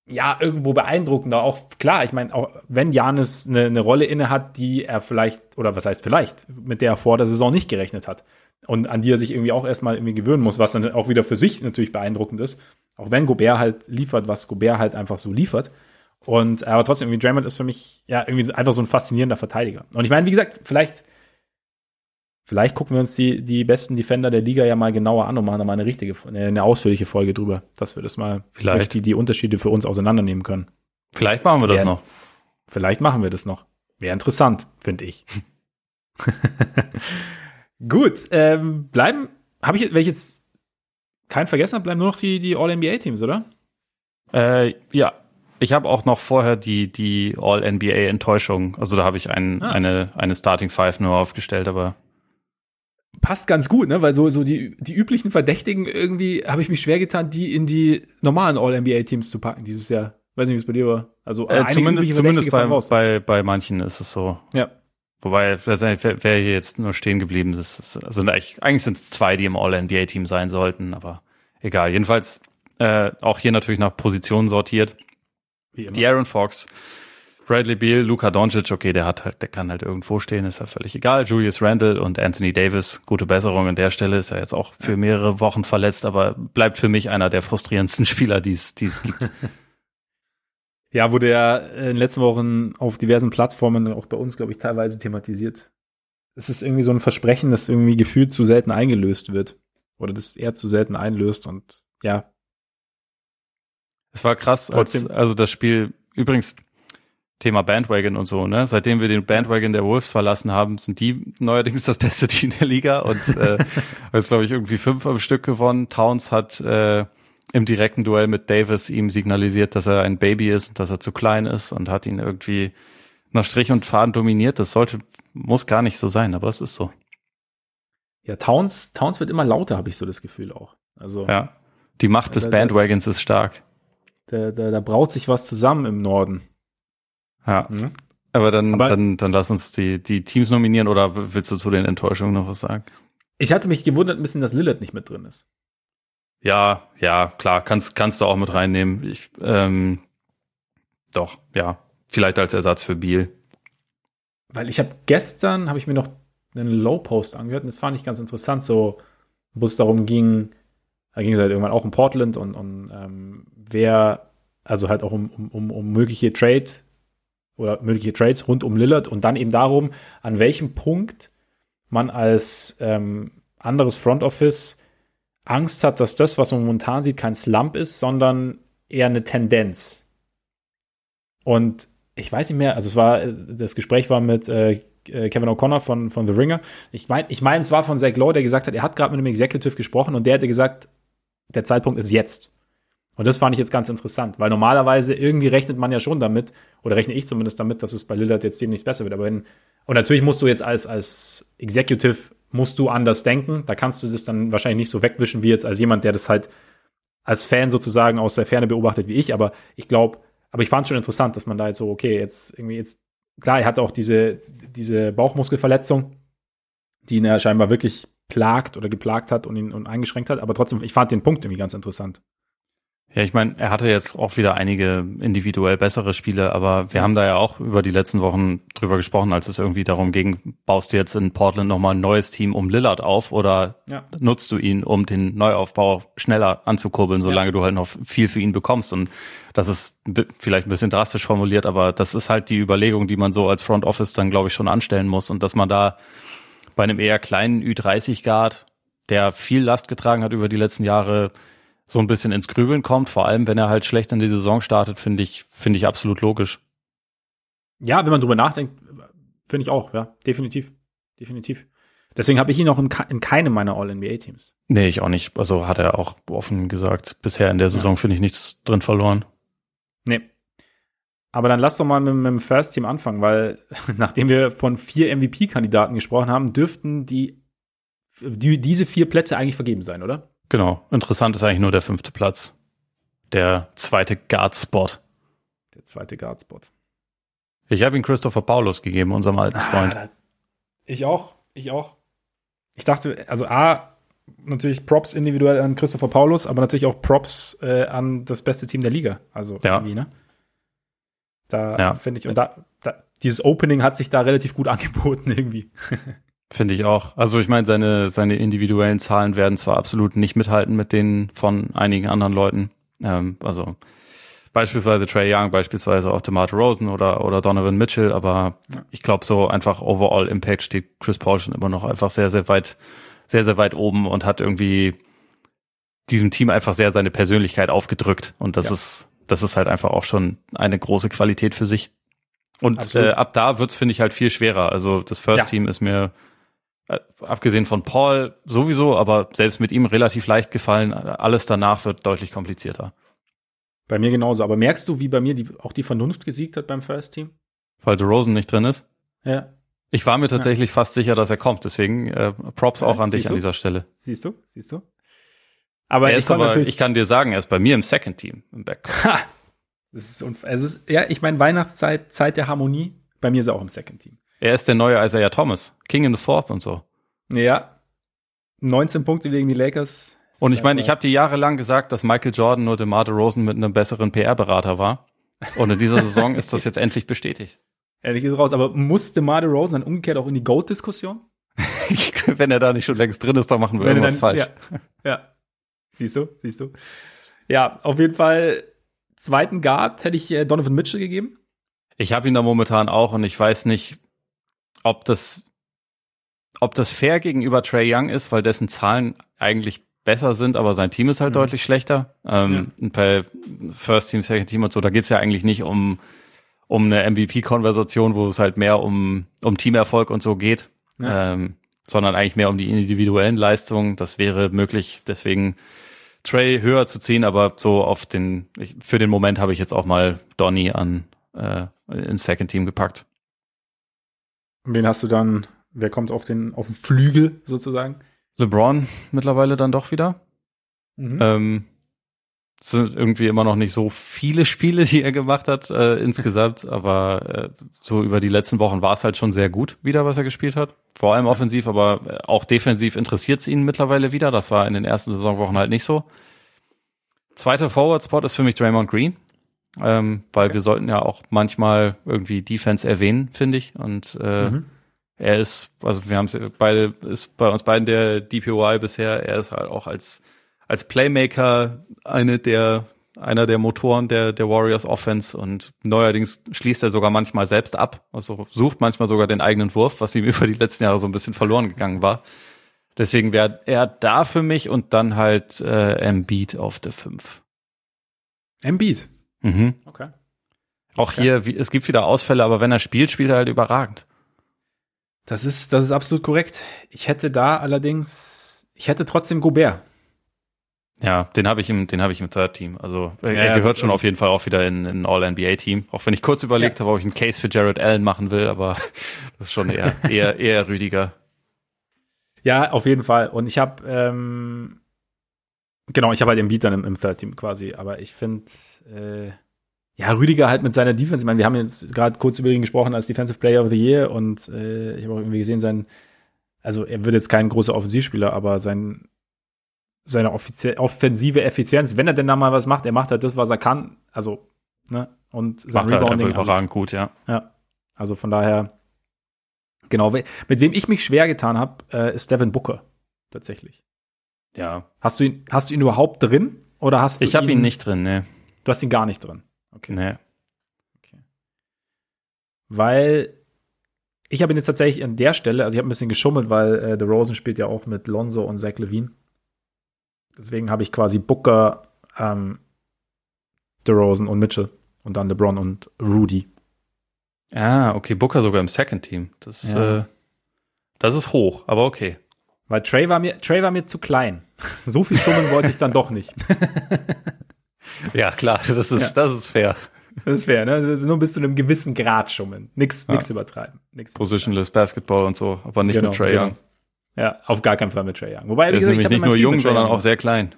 ja, irgendwo beeindruckender. Auch klar, ich meine, auch wenn Janis eine, eine Rolle inne hat, die er vielleicht, oder was heißt vielleicht, mit der er vor der Saison nicht gerechnet hat. Und an die er sich irgendwie auch erstmal irgendwie gewöhnen muss, was dann auch wieder für sich natürlich beeindruckend ist. Auch wenn Gobert halt liefert, was Gobert halt einfach so liefert. Und aber trotzdem, irgendwie Draymond ist für mich ja irgendwie einfach so ein faszinierender Verteidiger. Und ich meine, wie gesagt, vielleicht, vielleicht gucken wir uns die, die besten Defender der Liga ja mal genauer an und machen da mal eine richtige, eine ausführliche Folge drüber, dass wir das mal vielleicht die, die Unterschiede für uns auseinandernehmen können. Vielleicht machen wir das Ja. noch. Vielleicht machen wir das noch. Wäre interessant, finde ich. Gut, ähm, bleiben, habe ich, wenn ich jetzt keinen vergessen habe, bleiben nur noch die, die All-NBA-Teams, oder? Äh, ja, ich habe auch noch vorher die, die All-NBA-Enttäuschung. Also da habe ich ein, Ah. eine, eine Starting Five nur aufgestellt, aber passt ganz gut, ne? Weil so, so die, die üblichen Verdächtigen irgendwie habe ich mich schwer getan, die in die normalen All-NBA-Teams zu packen dieses Jahr. Weiß nicht, wie es bei dir war. Also äh, zumindest, zumindest bei, bei, bei manchen ist es so. Ja. Wobei, wer, hier jetzt nur stehen geblieben ist, also eigentlich, eigentlich sind es zwei, die im All-NBA-Team sein sollten, aber egal. Jedenfalls äh, auch hier natürlich nach Positionen sortiert. Die Aaron Fox, Bradley Beal, Luka Doncic, okay, der hat halt, der kann halt irgendwo stehen, ist ja völlig egal. Julius Randle und Anthony Davis, gute Besserung an der Stelle, ist ja jetzt auch für mehrere Wochen verletzt, aber bleibt für mich einer der frustrierendsten Spieler, die es die es gibt. Ja, wurde ja in den letzten Wochen auf diversen Plattformen, auch bei uns, glaube ich, teilweise thematisiert. Es ist irgendwie so ein Versprechen, das irgendwie gefühlt zu selten eingelöst wird. Oder das er zu selten einlöst und ja, Es war krass, als, also das Spiel, übrigens, Thema Bandwagon und so, ne? Seitdem wir den Bandwagon der Wolves verlassen haben, sind die neuerdings das beste Team der Liga und äh, ist, glaube ich, irgendwie fünf am Stück gewonnen. Towns hat äh, im direkten Duell mit Davis ihm signalisiert, dass er ein Baby ist und dass er zu klein ist und hat ihn irgendwie nach Strich und Faden dominiert. Das sollte, muss gar nicht so sein, aber es ist so. ja, Towns, Towns wird immer lauter, habe ich so das Gefühl auch. Also Ja. Die Macht des Da- Bandwagons ist stark. da, da, da braut sich was zusammen im Norden. Ja. Mhm. Aber dann, Aber- dann, dann lass uns die, die Teams nominieren oder willst du zu den Enttäuschungen noch was sagen? Ich hatte mich gewundert ein bisschen, dass Lillard nicht mit drin ist. Ja, ja, klar, kannst, kannst du auch mit reinnehmen. Ich, ähm, doch, ja, vielleicht als Ersatz für Biel. Weil ich habe gestern, habe ich mir noch einen Low-Post angehört und das fand ich ganz interessant, so, wo es darum ging, da ging es halt irgendwann auch um Portland und, und ähm, wer, also halt auch um, um, um, um mögliche Trade oder mögliche Trades rund um Lillard und dann eben darum, an welchem Punkt man als ähm, anderes Front Office Angst hat, dass das, was man momentan sieht, kein Slump ist, sondern eher eine Tendenz. Und ich weiß nicht mehr, also es war, das Gespräch war mit äh, Kevin O'Connor von, von The Ringer. Ich meine, ich mein, es war von Zach Lowe, der gesagt hat, er hat gerade mit einem Executive gesprochen und der hätte gesagt, der Zeitpunkt ist jetzt. Und das fand ich jetzt ganz interessant, weil normalerweise irgendwie rechnet man ja schon damit, oder rechne ich zumindest damit, dass es bei Lillard jetzt demnächst besser wird. Aber wenn, und natürlich musst du jetzt als, als Executive, musst du anders denken. Da kannst du das dann wahrscheinlich nicht so wegwischen wie jetzt als jemand, der das halt als Fan sozusagen aus der Ferne beobachtet wie ich. Aber ich glaube, aber ich fand es schon interessant, dass man da jetzt so, okay, jetzt irgendwie jetzt, klar, er hatte auch diese, diese Bauchmuskelverletzung, die ihn ja scheinbar wirklich plagt oder geplagt hat und ihn und eingeschränkt hat. Aber trotzdem, ich fand den Punkt irgendwie ganz interessant. Ja, ich meine, er hatte jetzt auch wieder einige individuell bessere Spiele, aber wir haben da ja auch über die letzten Wochen drüber gesprochen, als es irgendwie darum ging, baust du jetzt in Portland nochmal ein neues Team um Lillard auf oder Ja. nutzt du ihn, um den Neuaufbau schneller anzukurbeln, solange du halt noch viel für ihn bekommst. Und das ist vielleicht ein bisschen drastisch formuliert, aber das ist halt die Überlegung, die man so als Front Office dann, glaube ich, schon anstellen muss. Und dass man da bei einem eher kleinen Ü30 Guard, der viel Last getragen hat über die letzten Jahre, so ein bisschen ins Grübeln kommt, vor allem wenn er halt schlecht in die Saison startet, finde ich, finde ich absolut logisch. Ja, wenn man drüber nachdenkt, finde ich auch, ja, definitiv. Definitiv. Deswegen habe ich ihn noch in, in keinem meiner All-NBA-Teams. Nee, ich auch nicht. Also hat er auch offen gesagt, bisher in der Saison finde ich nichts drin verloren. Nee. Aber dann lass doch mal mit, mit dem First Team anfangen, weil nachdem wir von vier MVP-Kandidaten gesprochen haben, dürften die, die diese vier Plätze eigentlich vergeben sein, oder? Genau. Interessant ist eigentlich nur der fünfte Platz. Der zweite Guard-Spot. Der zweite Guard-Spot. Ich habe ihn Christopher Paulus gegeben, unserem alten Freund. Ah, ich auch, ich auch. Ich dachte, also A, natürlich Props individuell an Christopher Paulus, aber natürlich auch Props äh, an das beste Team der Liga. Also ja. irgendwie, ne? Da ja. finde ich, und da, da, dieses Opening hat sich da relativ gut angeboten irgendwie. Finde ich auch. Also ich meine, seine, seine individuellen Zahlen werden zwar absolut nicht mithalten mit denen von einigen anderen Leuten. Ähm, also beispielsweise Trey Young, beispielsweise auch DeMar Rosen oder, oder Donovan Mitchell, aber ja. ich glaube so einfach overall Impact steht Chris Paul schon immer noch einfach sehr, sehr weit, sehr, sehr weit oben und hat irgendwie diesem Team einfach sehr seine Persönlichkeit aufgedrückt und das ja. ist, das ist halt einfach auch schon eine große Qualität für sich. Und äh, ab da wird's finde ich, halt viel schwerer. Also das First ja. Team ist mir abgesehen von Paul sowieso, aber selbst mit ihm relativ leicht gefallen. Alles danach wird deutlich komplizierter. Bei mir genauso. Aber merkst du, wie bei mir die, auch die Vernunft gesiegt hat beim First Team? Weil der Rosen nicht drin ist? Ja. Ich war mir tatsächlich ja. fast sicher, dass er kommt. Deswegen äh, Props ja, auch an dich du? an dieser Stelle. Siehst du? Siehst du? Aber, ich, aber ich, kann dir sagen, er ist bei mir im Second Team im Backcourt. Das ist, es ist, ja, ich meine, Weihnachtszeit, Zeit der Harmonie. Bei mir ist er auch im Second Team. Er ist der neue Isaiah Thomas. King in the Fourth und so. Ja. 19 Punkte gegen die Lakers. Und ich meine, ich habe dir jahrelang gesagt, dass Michael Jordan nur DeMar Rosen mit einem besseren PR-Berater war. Und in dieser Saison ist das jetzt endlich bestätigt. Ehrlich ist raus. Aber muss DeMar Rosen dann umgekehrt auch in die GOAT-Diskussion? Wenn er da nicht schon längst drin ist, dann machen wir Wenn irgendwas dann, falsch. Ja. ja. Siehst du, siehst du. Ja, auf jeden Fall zweiten Guard hätte ich äh, Donovan Mitchell gegeben. Ich habe ihn da momentan auch und ich weiß nicht, ob das, ob das fair gegenüber Trey Young ist, weil dessen Zahlen eigentlich besser sind, aber sein Team ist halt mhm. deutlich schlechter. Ähm, ja. Bei First Team, Second Team und so, da geht's ja eigentlich nicht um, um eine MVP-Konversation, wo es halt mehr um, um Teamerfolg und so geht, ja. ähm, sondern eigentlich mehr um die individuellen Leistungen. Das wäre möglich, deswegen Trey höher zu ziehen, aber so auf den, ich, für den Moment habe ich jetzt auch mal Donny an äh, ins Second Team gepackt. Wen hast du dann, wer kommt auf den, auf den Flügel sozusagen? LeBron mittlerweile dann doch wieder. Mhm. Ähm, es sind irgendwie immer noch nicht so viele Spiele, die er gemacht hat äh, insgesamt, aber äh, so über die letzten Wochen war es halt schon sehr gut wieder, was er gespielt hat. Vor allem offensiv, aber äh, auch defensiv interessiert es ihn mittlerweile wieder. Das war in den ersten Saisonwochen halt nicht so. Zweiter Forward-Spot ist für mich Draymond Green, ähm, weil okay. wir sollten ja auch manchmal irgendwie Defense erwähnen, finde ich. Und äh, mhm. er ist, also wir haben es beide, ist bei uns beiden der DPOI bisher, er ist halt auch als als Playmaker eine der einer der Motoren der, der Warriors Offense und neuerdings schließt er sogar manchmal selbst ab, also sucht manchmal sogar den eigenen Wurf, was ihm über die letzten Jahre so ein bisschen verloren gegangen war. Deswegen wäre er da für mich und dann halt äh, Embiid auf der 5. Embiid? Mhm. Okay. Auch okay. hier, wie, es gibt wieder Ausfälle, aber wenn er spielt, spielt er halt überragend. Das ist, das ist absolut korrekt. Ich hätte da allerdings, ich hätte trotzdem Gobert. Ja, den habe ich im, den habe ich im Third Team. Also er, ja, gehört also, schon auf jeden Fall auch wieder in, in ein All-NBA-Team. Auch wenn ich kurz überlegt ja. habe, ob ich einen Case für Jared Allen machen will, aber das ist schon eher, eher, eher Rüdiger. Ja, auf jeden Fall. Und ich habe, ähm, genau, ich habe halt den Beat dann im, im Third Team quasi. Aber ich finde, äh, ja, Rüdiger halt mit seiner Defense. Ich meine, wir haben jetzt gerade kurz über ihn gesprochen als Defensive Player of the Year und äh, ich habe auch irgendwie gesehen, sein, also er wird jetzt kein großer Offensivspieler, aber sein seine offensive Effizienz, wenn er denn da mal was macht, er macht halt das, was er kann. Also, ne? Und sein macht Rebounding. Halt überragend gut, ja. Ja. Also von daher, genau. Mit wem ich mich schwer getan habe, äh, ist Devin Booker. Tatsächlich. Ja. Hast du ihn, hast du ihn überhaupt drin? Oder hast du Ich habe ihn nicht drin, ne. Du hast ihn gar nicht drin. Okay. Nee. Okay. Weil ich habe ihn jetzt tatsächlich an der Stelle, also ich habe ein bisschen geschummelt, weil äh, The Rosen spielt ja auch mit Lonzo und Zach Levine. Deswegen habe ich quasi Booker, ähm, DeRozan und Mitchell und dann LeBron und Rudy. Ah, okay, Booker sogar im Second Team. Das, ja. äh, das ist hoch, aber okay. Weil Trey war mir, Trey war mir zu klein. so viel schummeln wollte ich dann doch nicht. ja, klar, das ist, ja. das ist fair. Das ist fair, ne? Nur bis zu einem gewissen Grad schummeln. Nix, ja. nix übertreiben. Nix Positionless übertreiben. Basketball und so, aber nicht genau, mit Trey genau. Young. Ja, auf gar keinen Fall mit Trey Young. Wobei, wie gesagt, ich nicht nur jung, sondern auch sehr klein.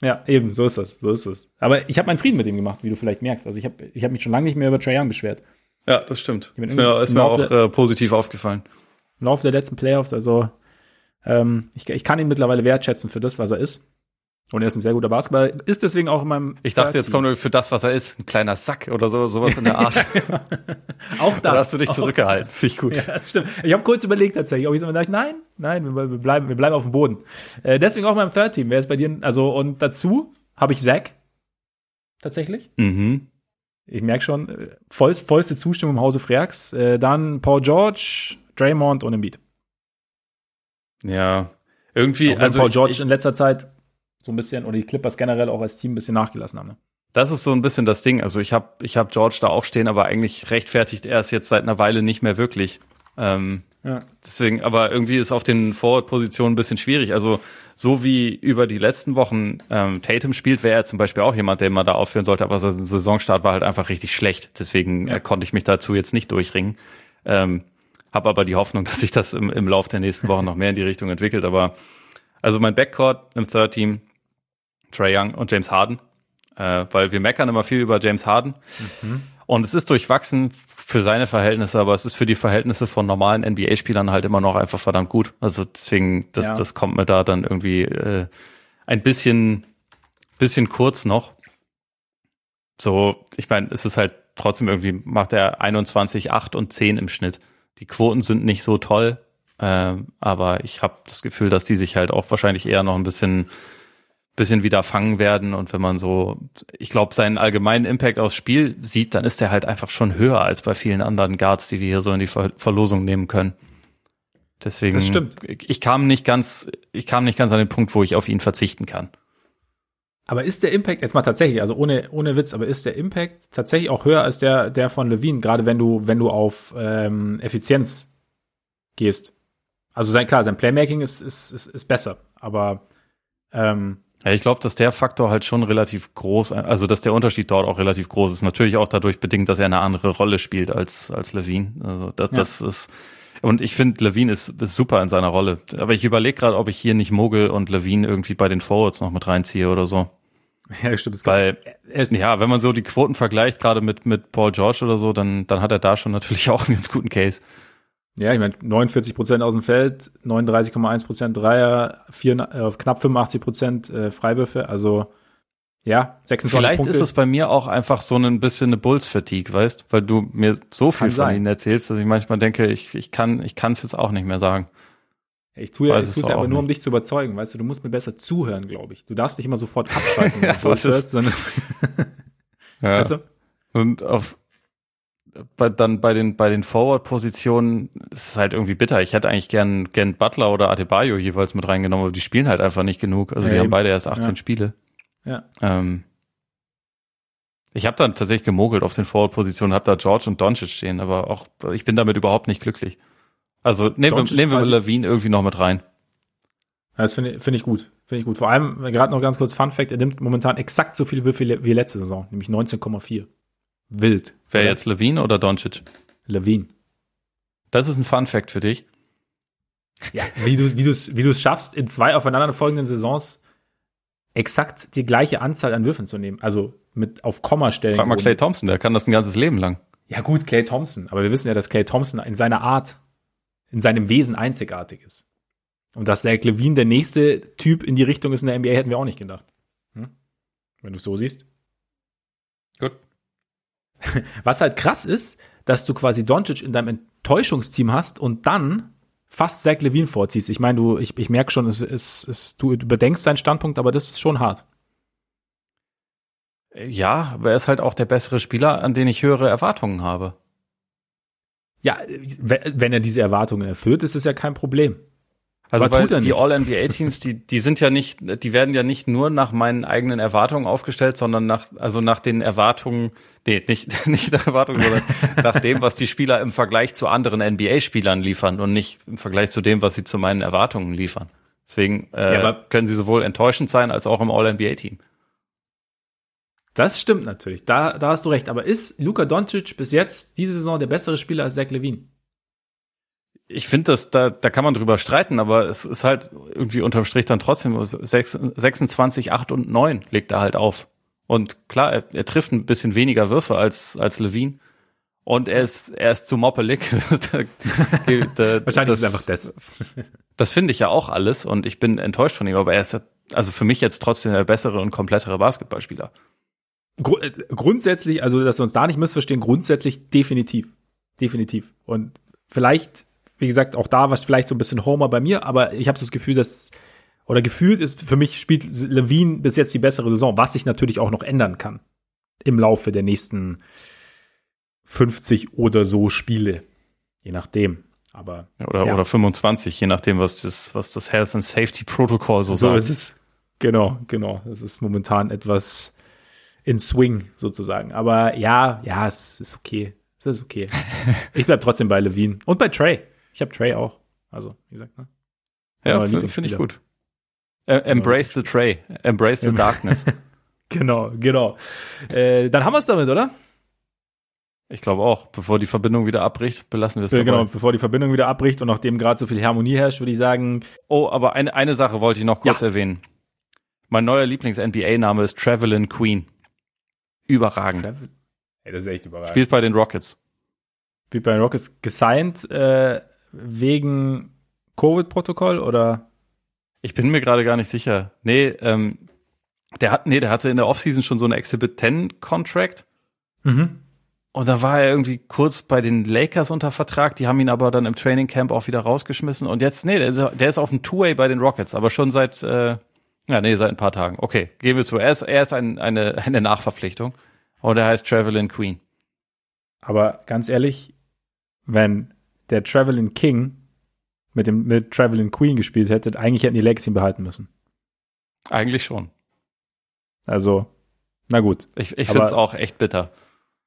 Ja, eben, so ist das, so ist es. Aber ich habe meinen Frieden mit ihm gemacht, wie du vielleicht merkst. Also ich habe ich hab mich schon lange nicht mehr über Trae Young beschwert. Ja, das stimmt. Ist mir, ist mir auch äh, positiv aufgefallen. Im Laufe der letzten Playoffs, also ähm, ich, ich kann ihn mittlerweile wertschätzen für das, was er ist. Und er ist ein sehr guter Basketballer, ist deswegen auch in meinem. Ich dachte, jetzt kommt für das, was er ist, ein kleiner Sack oder so, sowas in der Art. auch das. Da hast du dich zurückgehalten. Finde ich gut. Ja, das stimmt. Ich habe kurz überlegt tatsächlich, ob ich so dachte, nein, nein, wir, wir, bleiben, wir bleiben auf dem Boden. Äh, deswegen auch in meinem Third Team. Wer ist bei dir? Also und dazu habe ich Zach tatsächlich. Mhm. Ich merke schon, äh, voll, vollste Zustimmung im Hause Freaks. Äh, dann Paul George, Draymond und Embiid. Ja, irgendwie. also Paul George ich, in letzter Zeit so ein bisschen, oder die Clippers generell auch als Team ein bisschen nachgelassen haben. Ne? Das ist so ein bisschen das Ding. Also ich habe ich hab George da auch stehen, aber eigentlich rechtfertigt er es jetzt seit einer Weile nicht mehr wirklich. Ähm, ja. Deswegen, aber irgendwie ist auf den Forward-Positionen ein bisschen schwierig. Also so wie über die letzten Wochen ähm, Tatum spielt, wäre er zum Beispiel auch jemand, den man da aufführen sollte, aber sein Saisonstart war halt einfach richtig schlecht. Deswegen ja. äh, konnte ich mich dazu jetzt nicht durchringen. Ähm, habe aber die Hoffnung, dass sich das im, im Lauf der nächsten Wochen noch mehr in die Richtung entwickelt. Aber also mein Backcourt im Third Team, Trey Young und James Harden, äh, weil wir meckern immer viel über James Harden. Mhm. Und es ist durchwachsen für seine Verhältnisse, aber es ist für die Verhältnisse von normalen NBA-Spielern halt immer noch einfach verdammt gut. Also deswegen, das, ja. das kommt mir da dann irgendwie äh, ein bisschen, bisschen kurz noch. So, ich meine, es ist halt trotzdem irgendwie, macht er 21, 8 und 10 im Schnitt. Die Quoten sind nicht so toll, äh, aber ich habe das Gefühl, dass die sich halt auch wahrscheinlich eher noch ein bisschen bisschen wieder fangen werden und wenn man so, ich glaube, seinen allgemeinen Impact aufs Spiel sieht, dann ist er halt einfach schon höher als bei vielen anderen Guards, die wir hier so in die Ver Verlosung nehmen können. Deswegen, das stimmt. ich kam nicht ganz, ich kam nicht ganz an den Punkt, wo ich auf ihn verzichten kann. Aber ist der Impact jetzt mal tatsächlich, also ohne, ohne Witz, aber ist der Impact tatsächlich auch höher als der, der von Levine, gerade wenn du, wenn du auf ähm, Effizienz gehst? Also sein, klar, sein Playmaking ist, ist, ist, ist besser, aber ähm, ja, ich glaube, dass der Faktor halt schon relativ groß, also dass der Unterschied dort auch relativ groß ist. Natürlich auch dadurch bedingt, dass er eine andere Rolle spielt als, als Levine. Also das, ja. das ist, und ich finde, Levine ist, ist super in seiner Rolle. Aber ich überlege gerade, ob ich hier nicht Mogel und Levine irgendwie bei den Forwards noch mit reinziehe oder so. Ja, stimmt. Weil, ja, wenn man so die Quoten vergleicht, gerade mit, mit Paul George oder so, dann, dann hat er da schon natürlich auch einen ganz guten Case. Ja, ich meine, 49 Prozent aus dem Feld, 39,1 Prozent Dreier, vier, äh, knapp 85 Prozent äh, Freiwürfe, also ja, 26 Vielleicht Punkte. ist es bei mir auch einfach so ein bisschen eine Bulls-Fatigue, weißt, weil du mir so viel kann von sein. ihnen erzählst, dass ich manchmal denke, ich, ich kann ich kann es jetzt auch nicht mehr sagen. Ich tue ja, ich tue es ja aber nur, um dich zu überzeugen, weißt du, du musst mir besser zuhören, glaube ich. Du darfst nicht immer sofort abschalten, wenn du hörst, sondern ja. weißt du? Und auf bei, dann bei den, bei den Forward-Positionen ist es halt irgendwie bitter. Ich hätte eigentlich gern, gern Butler oder Adebayo jeweils mit reingenommen, aber die spielen halt einfach nicht genug. Also ja, die haben beide erst 18 ja. Spiele. Ja. Ähm, ich habe dann tatsächlich gemogelt auf den Forward-Positionen, habe da George und Doncic stehen, aber auch ich bin damit überhaupt nicht glücklich. Also nehmen wir, nehmen wir Levine irgendwie noch mit rein. Das finde find ich gut. Finde ich gut. Vor allem, gerade noch ganz kurz Fun Fact, er nimmt momentan exakt so viele Würfel wie letzte Saison, nämlich 19,4. Wild. Wer jetzt Levine oder Doncic? Levine. Das ist ein Fun Fact für dich. Ja, wie du wie es wie du es schaffst in zwei aufeinanderfolgenden Saisons exakt die gleiche Anzahl an Würfen zu nehmen, also mit auf Komma stellen. Frag mal Clay Thompson, der kann das ein ganzes Leben lang. Ja gut, Clay Thompson, aber wir wissen ja, dass Clay Thompson in seiner Art, in seinem Wesen einzigartig ist. Und dass Zach Levine der nächste Typ in die Richtung ist in der NBA, hätten wir auch nicht gedacht. Hm? Wenn du es so siehst. Gut. Was halt krass ist, dass du quasi Doncic in deinem Enttäuschungsteam hast und dann fast Zach Levine vorziehst. Ich meine, du, ich, ich merke schon, es, es, es, du überdenkst seinen Standpunkt, aber das ist schon hart. Ja, aber er ist halt auch der bessere Spieler, an den ich höhere Erwartungen habe. Ja, wenn er diese Erwartungen erfüllt, ist es ja kein Problem. Also weil die All-NBA-Teams, die, die sind ja nicht, die werden ja nicht nur nach meinen eigenen Erwartungen aufgestellt, sondern nach, also nach den Erwartungen, nee, nicht, nicht nach Erwartungen, sondern nach dem, was die Spieler im Vergleich zu anderen NBA-Spielern liefern und nicht im Vergleich zu dem, was sie zu meinen Erwartungen liefern. Deswegen äh, ja, können sie sowohl enttäuschend sein als auch im All-NBA-Team. Das stimmt natürlich, da, da hast du recht. Aber ist Luka Doncic bis jetzt diese Saison der bessere Spieler als Zach Levine? ich finde, dass da, da kann man drüber streiten, aber es ist halt irgendwie unterm Strich dann trotzdem 6, 26, 8 und 9 legt er halt auf. Und klar, er, er trifft ein bisschen weniger Würfe als, als Levine. Und er ist, er ist zu moppelig. Wahrscheinlich das, ist einfach das. das finde ich ja auch alles und ich bin enttäuscht von ihm, aber er ist also für mich jetzt trotzdem der bessere und komplettere Basketballspieler. Gru äh, grundsätzlich, also dass wir uns da nicht missverstehen, grundsätzlich definitiv. Definitiv. Und vielleicht wie gesagt, auch da war es vielleicht so ein bisschen Homer bei mir, aber ich habe das Gefühl, dass oder gefühlt ist für mich spielt Levine bis jetzt die bessere Saison, was sich natürlich auch noch ändern kann im Laufe der nächsten 50 oder so Spiele, je nachdem. Aber oder ja. oder 25, je nachdem, was das was das Health and Safety Protocol so, so sagt. So ist es. Genau, genau. Es ist momentan etwas in Swing sozusagen. Aber ja, ja, es ist okay. Es ist okay. ich bleib trotzdem bei Levine und bei Trey. Ich habe Trey auch. Also, wie gesagt, ne? Ja, finde find ich gut. Äh, embrace the Trey. Embrace the darkness. genau, genau. Äh, dann haben wir es damit, oder? Ich glaube auch. Bevor die Verbindung wieder abbricht, belassen wir es ja, Genau, bevor die Verbindung wieder abbricht und nachdem gerade so viel Harmonie herrscht, würde ich sagen. Oh, aber eine, eine Sache wollte ich noch kurz ja. erwähnen. Mein neuer Lieblings-NBA-Name ist Travelin Queen. Überragend. Ey, das ist echt überragend. Spielt bei den Rockets. Spielt bei den Rockets gesigned, äh, wegen Covid-Protokoll oder? Ich bin mir gerade gar nicht sicher. Nee, ähm, der hat, nee, der hatte in der Offseason schon so einen Exhibit 10 Contract. Mhm. Und da war er irgendwie kurz bei den Lakers unter Vertrag. Die haben ihn aber dann im Training Camp auch wieder rausgeschmissen. Und jetzt, nee, der, der ist auf dem Two-Way bei den Rockets, aber schon seit, äh, ja, nee, seit ein paar Tagen. Okay, gehen wir zu. Er ist, er ist ein, eine, eine Nachverpflichtung. Und er heißt Travelin Queen. Aber ganz ehrlich, wenn der Traveling King mit dem mit Traveling Queen gespielt hätte, eigentlich hätten die Lakers ihn behalten müssen. Eigentlich schon. Also, na gut. Ich, ich finde es auch echt bitter.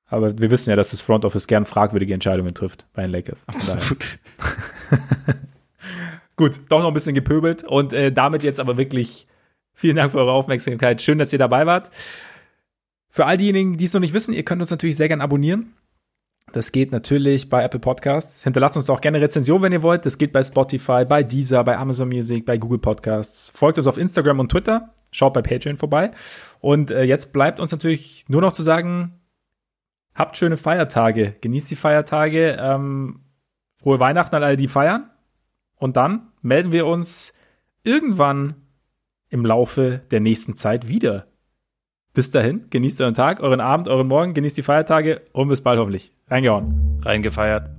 Aber wir wissen ja, dass das Front Office gern fragwürdige Entscheidungen trifft bei den Lakers. Absolut. gut, doch noch ein bisschen gepöbelt und äh, damit jetzt aber wirklich vielen Dank für eure Aufmerksamkeit. Schön, dass ihr dabei wart. Für all diejenigen, die es noch nicht wissen, ihr könnt uns natürlich sehr gern abonnieren. Das geht natürlich bei Apple Podcasts. Hinterlasst uns auch gerne Rezension, wenn ihr wollt. Das geht bei Spotify, bei Deezer, bei Amazon Music, bei Google Podcasts. Folgt uns auf Instagram und Twitter. Schaut bei Patreon vorbei. Und äh, jetzt bleibt uns natürlich nur noch zu sagen, habt schöne Feiertage. Genießt die Feiertage. Ähm, frohe Weihnachten an alle, die feiern. Und dann melden wir uns irgendwann im Laufe der nächsten Zeit wieder. Bis dahin, genießt euren Tag, euren Abend, euren Morgen, genießt die Feiertage und bis bald hoffentlich. Reingehauen. Reingefeiert.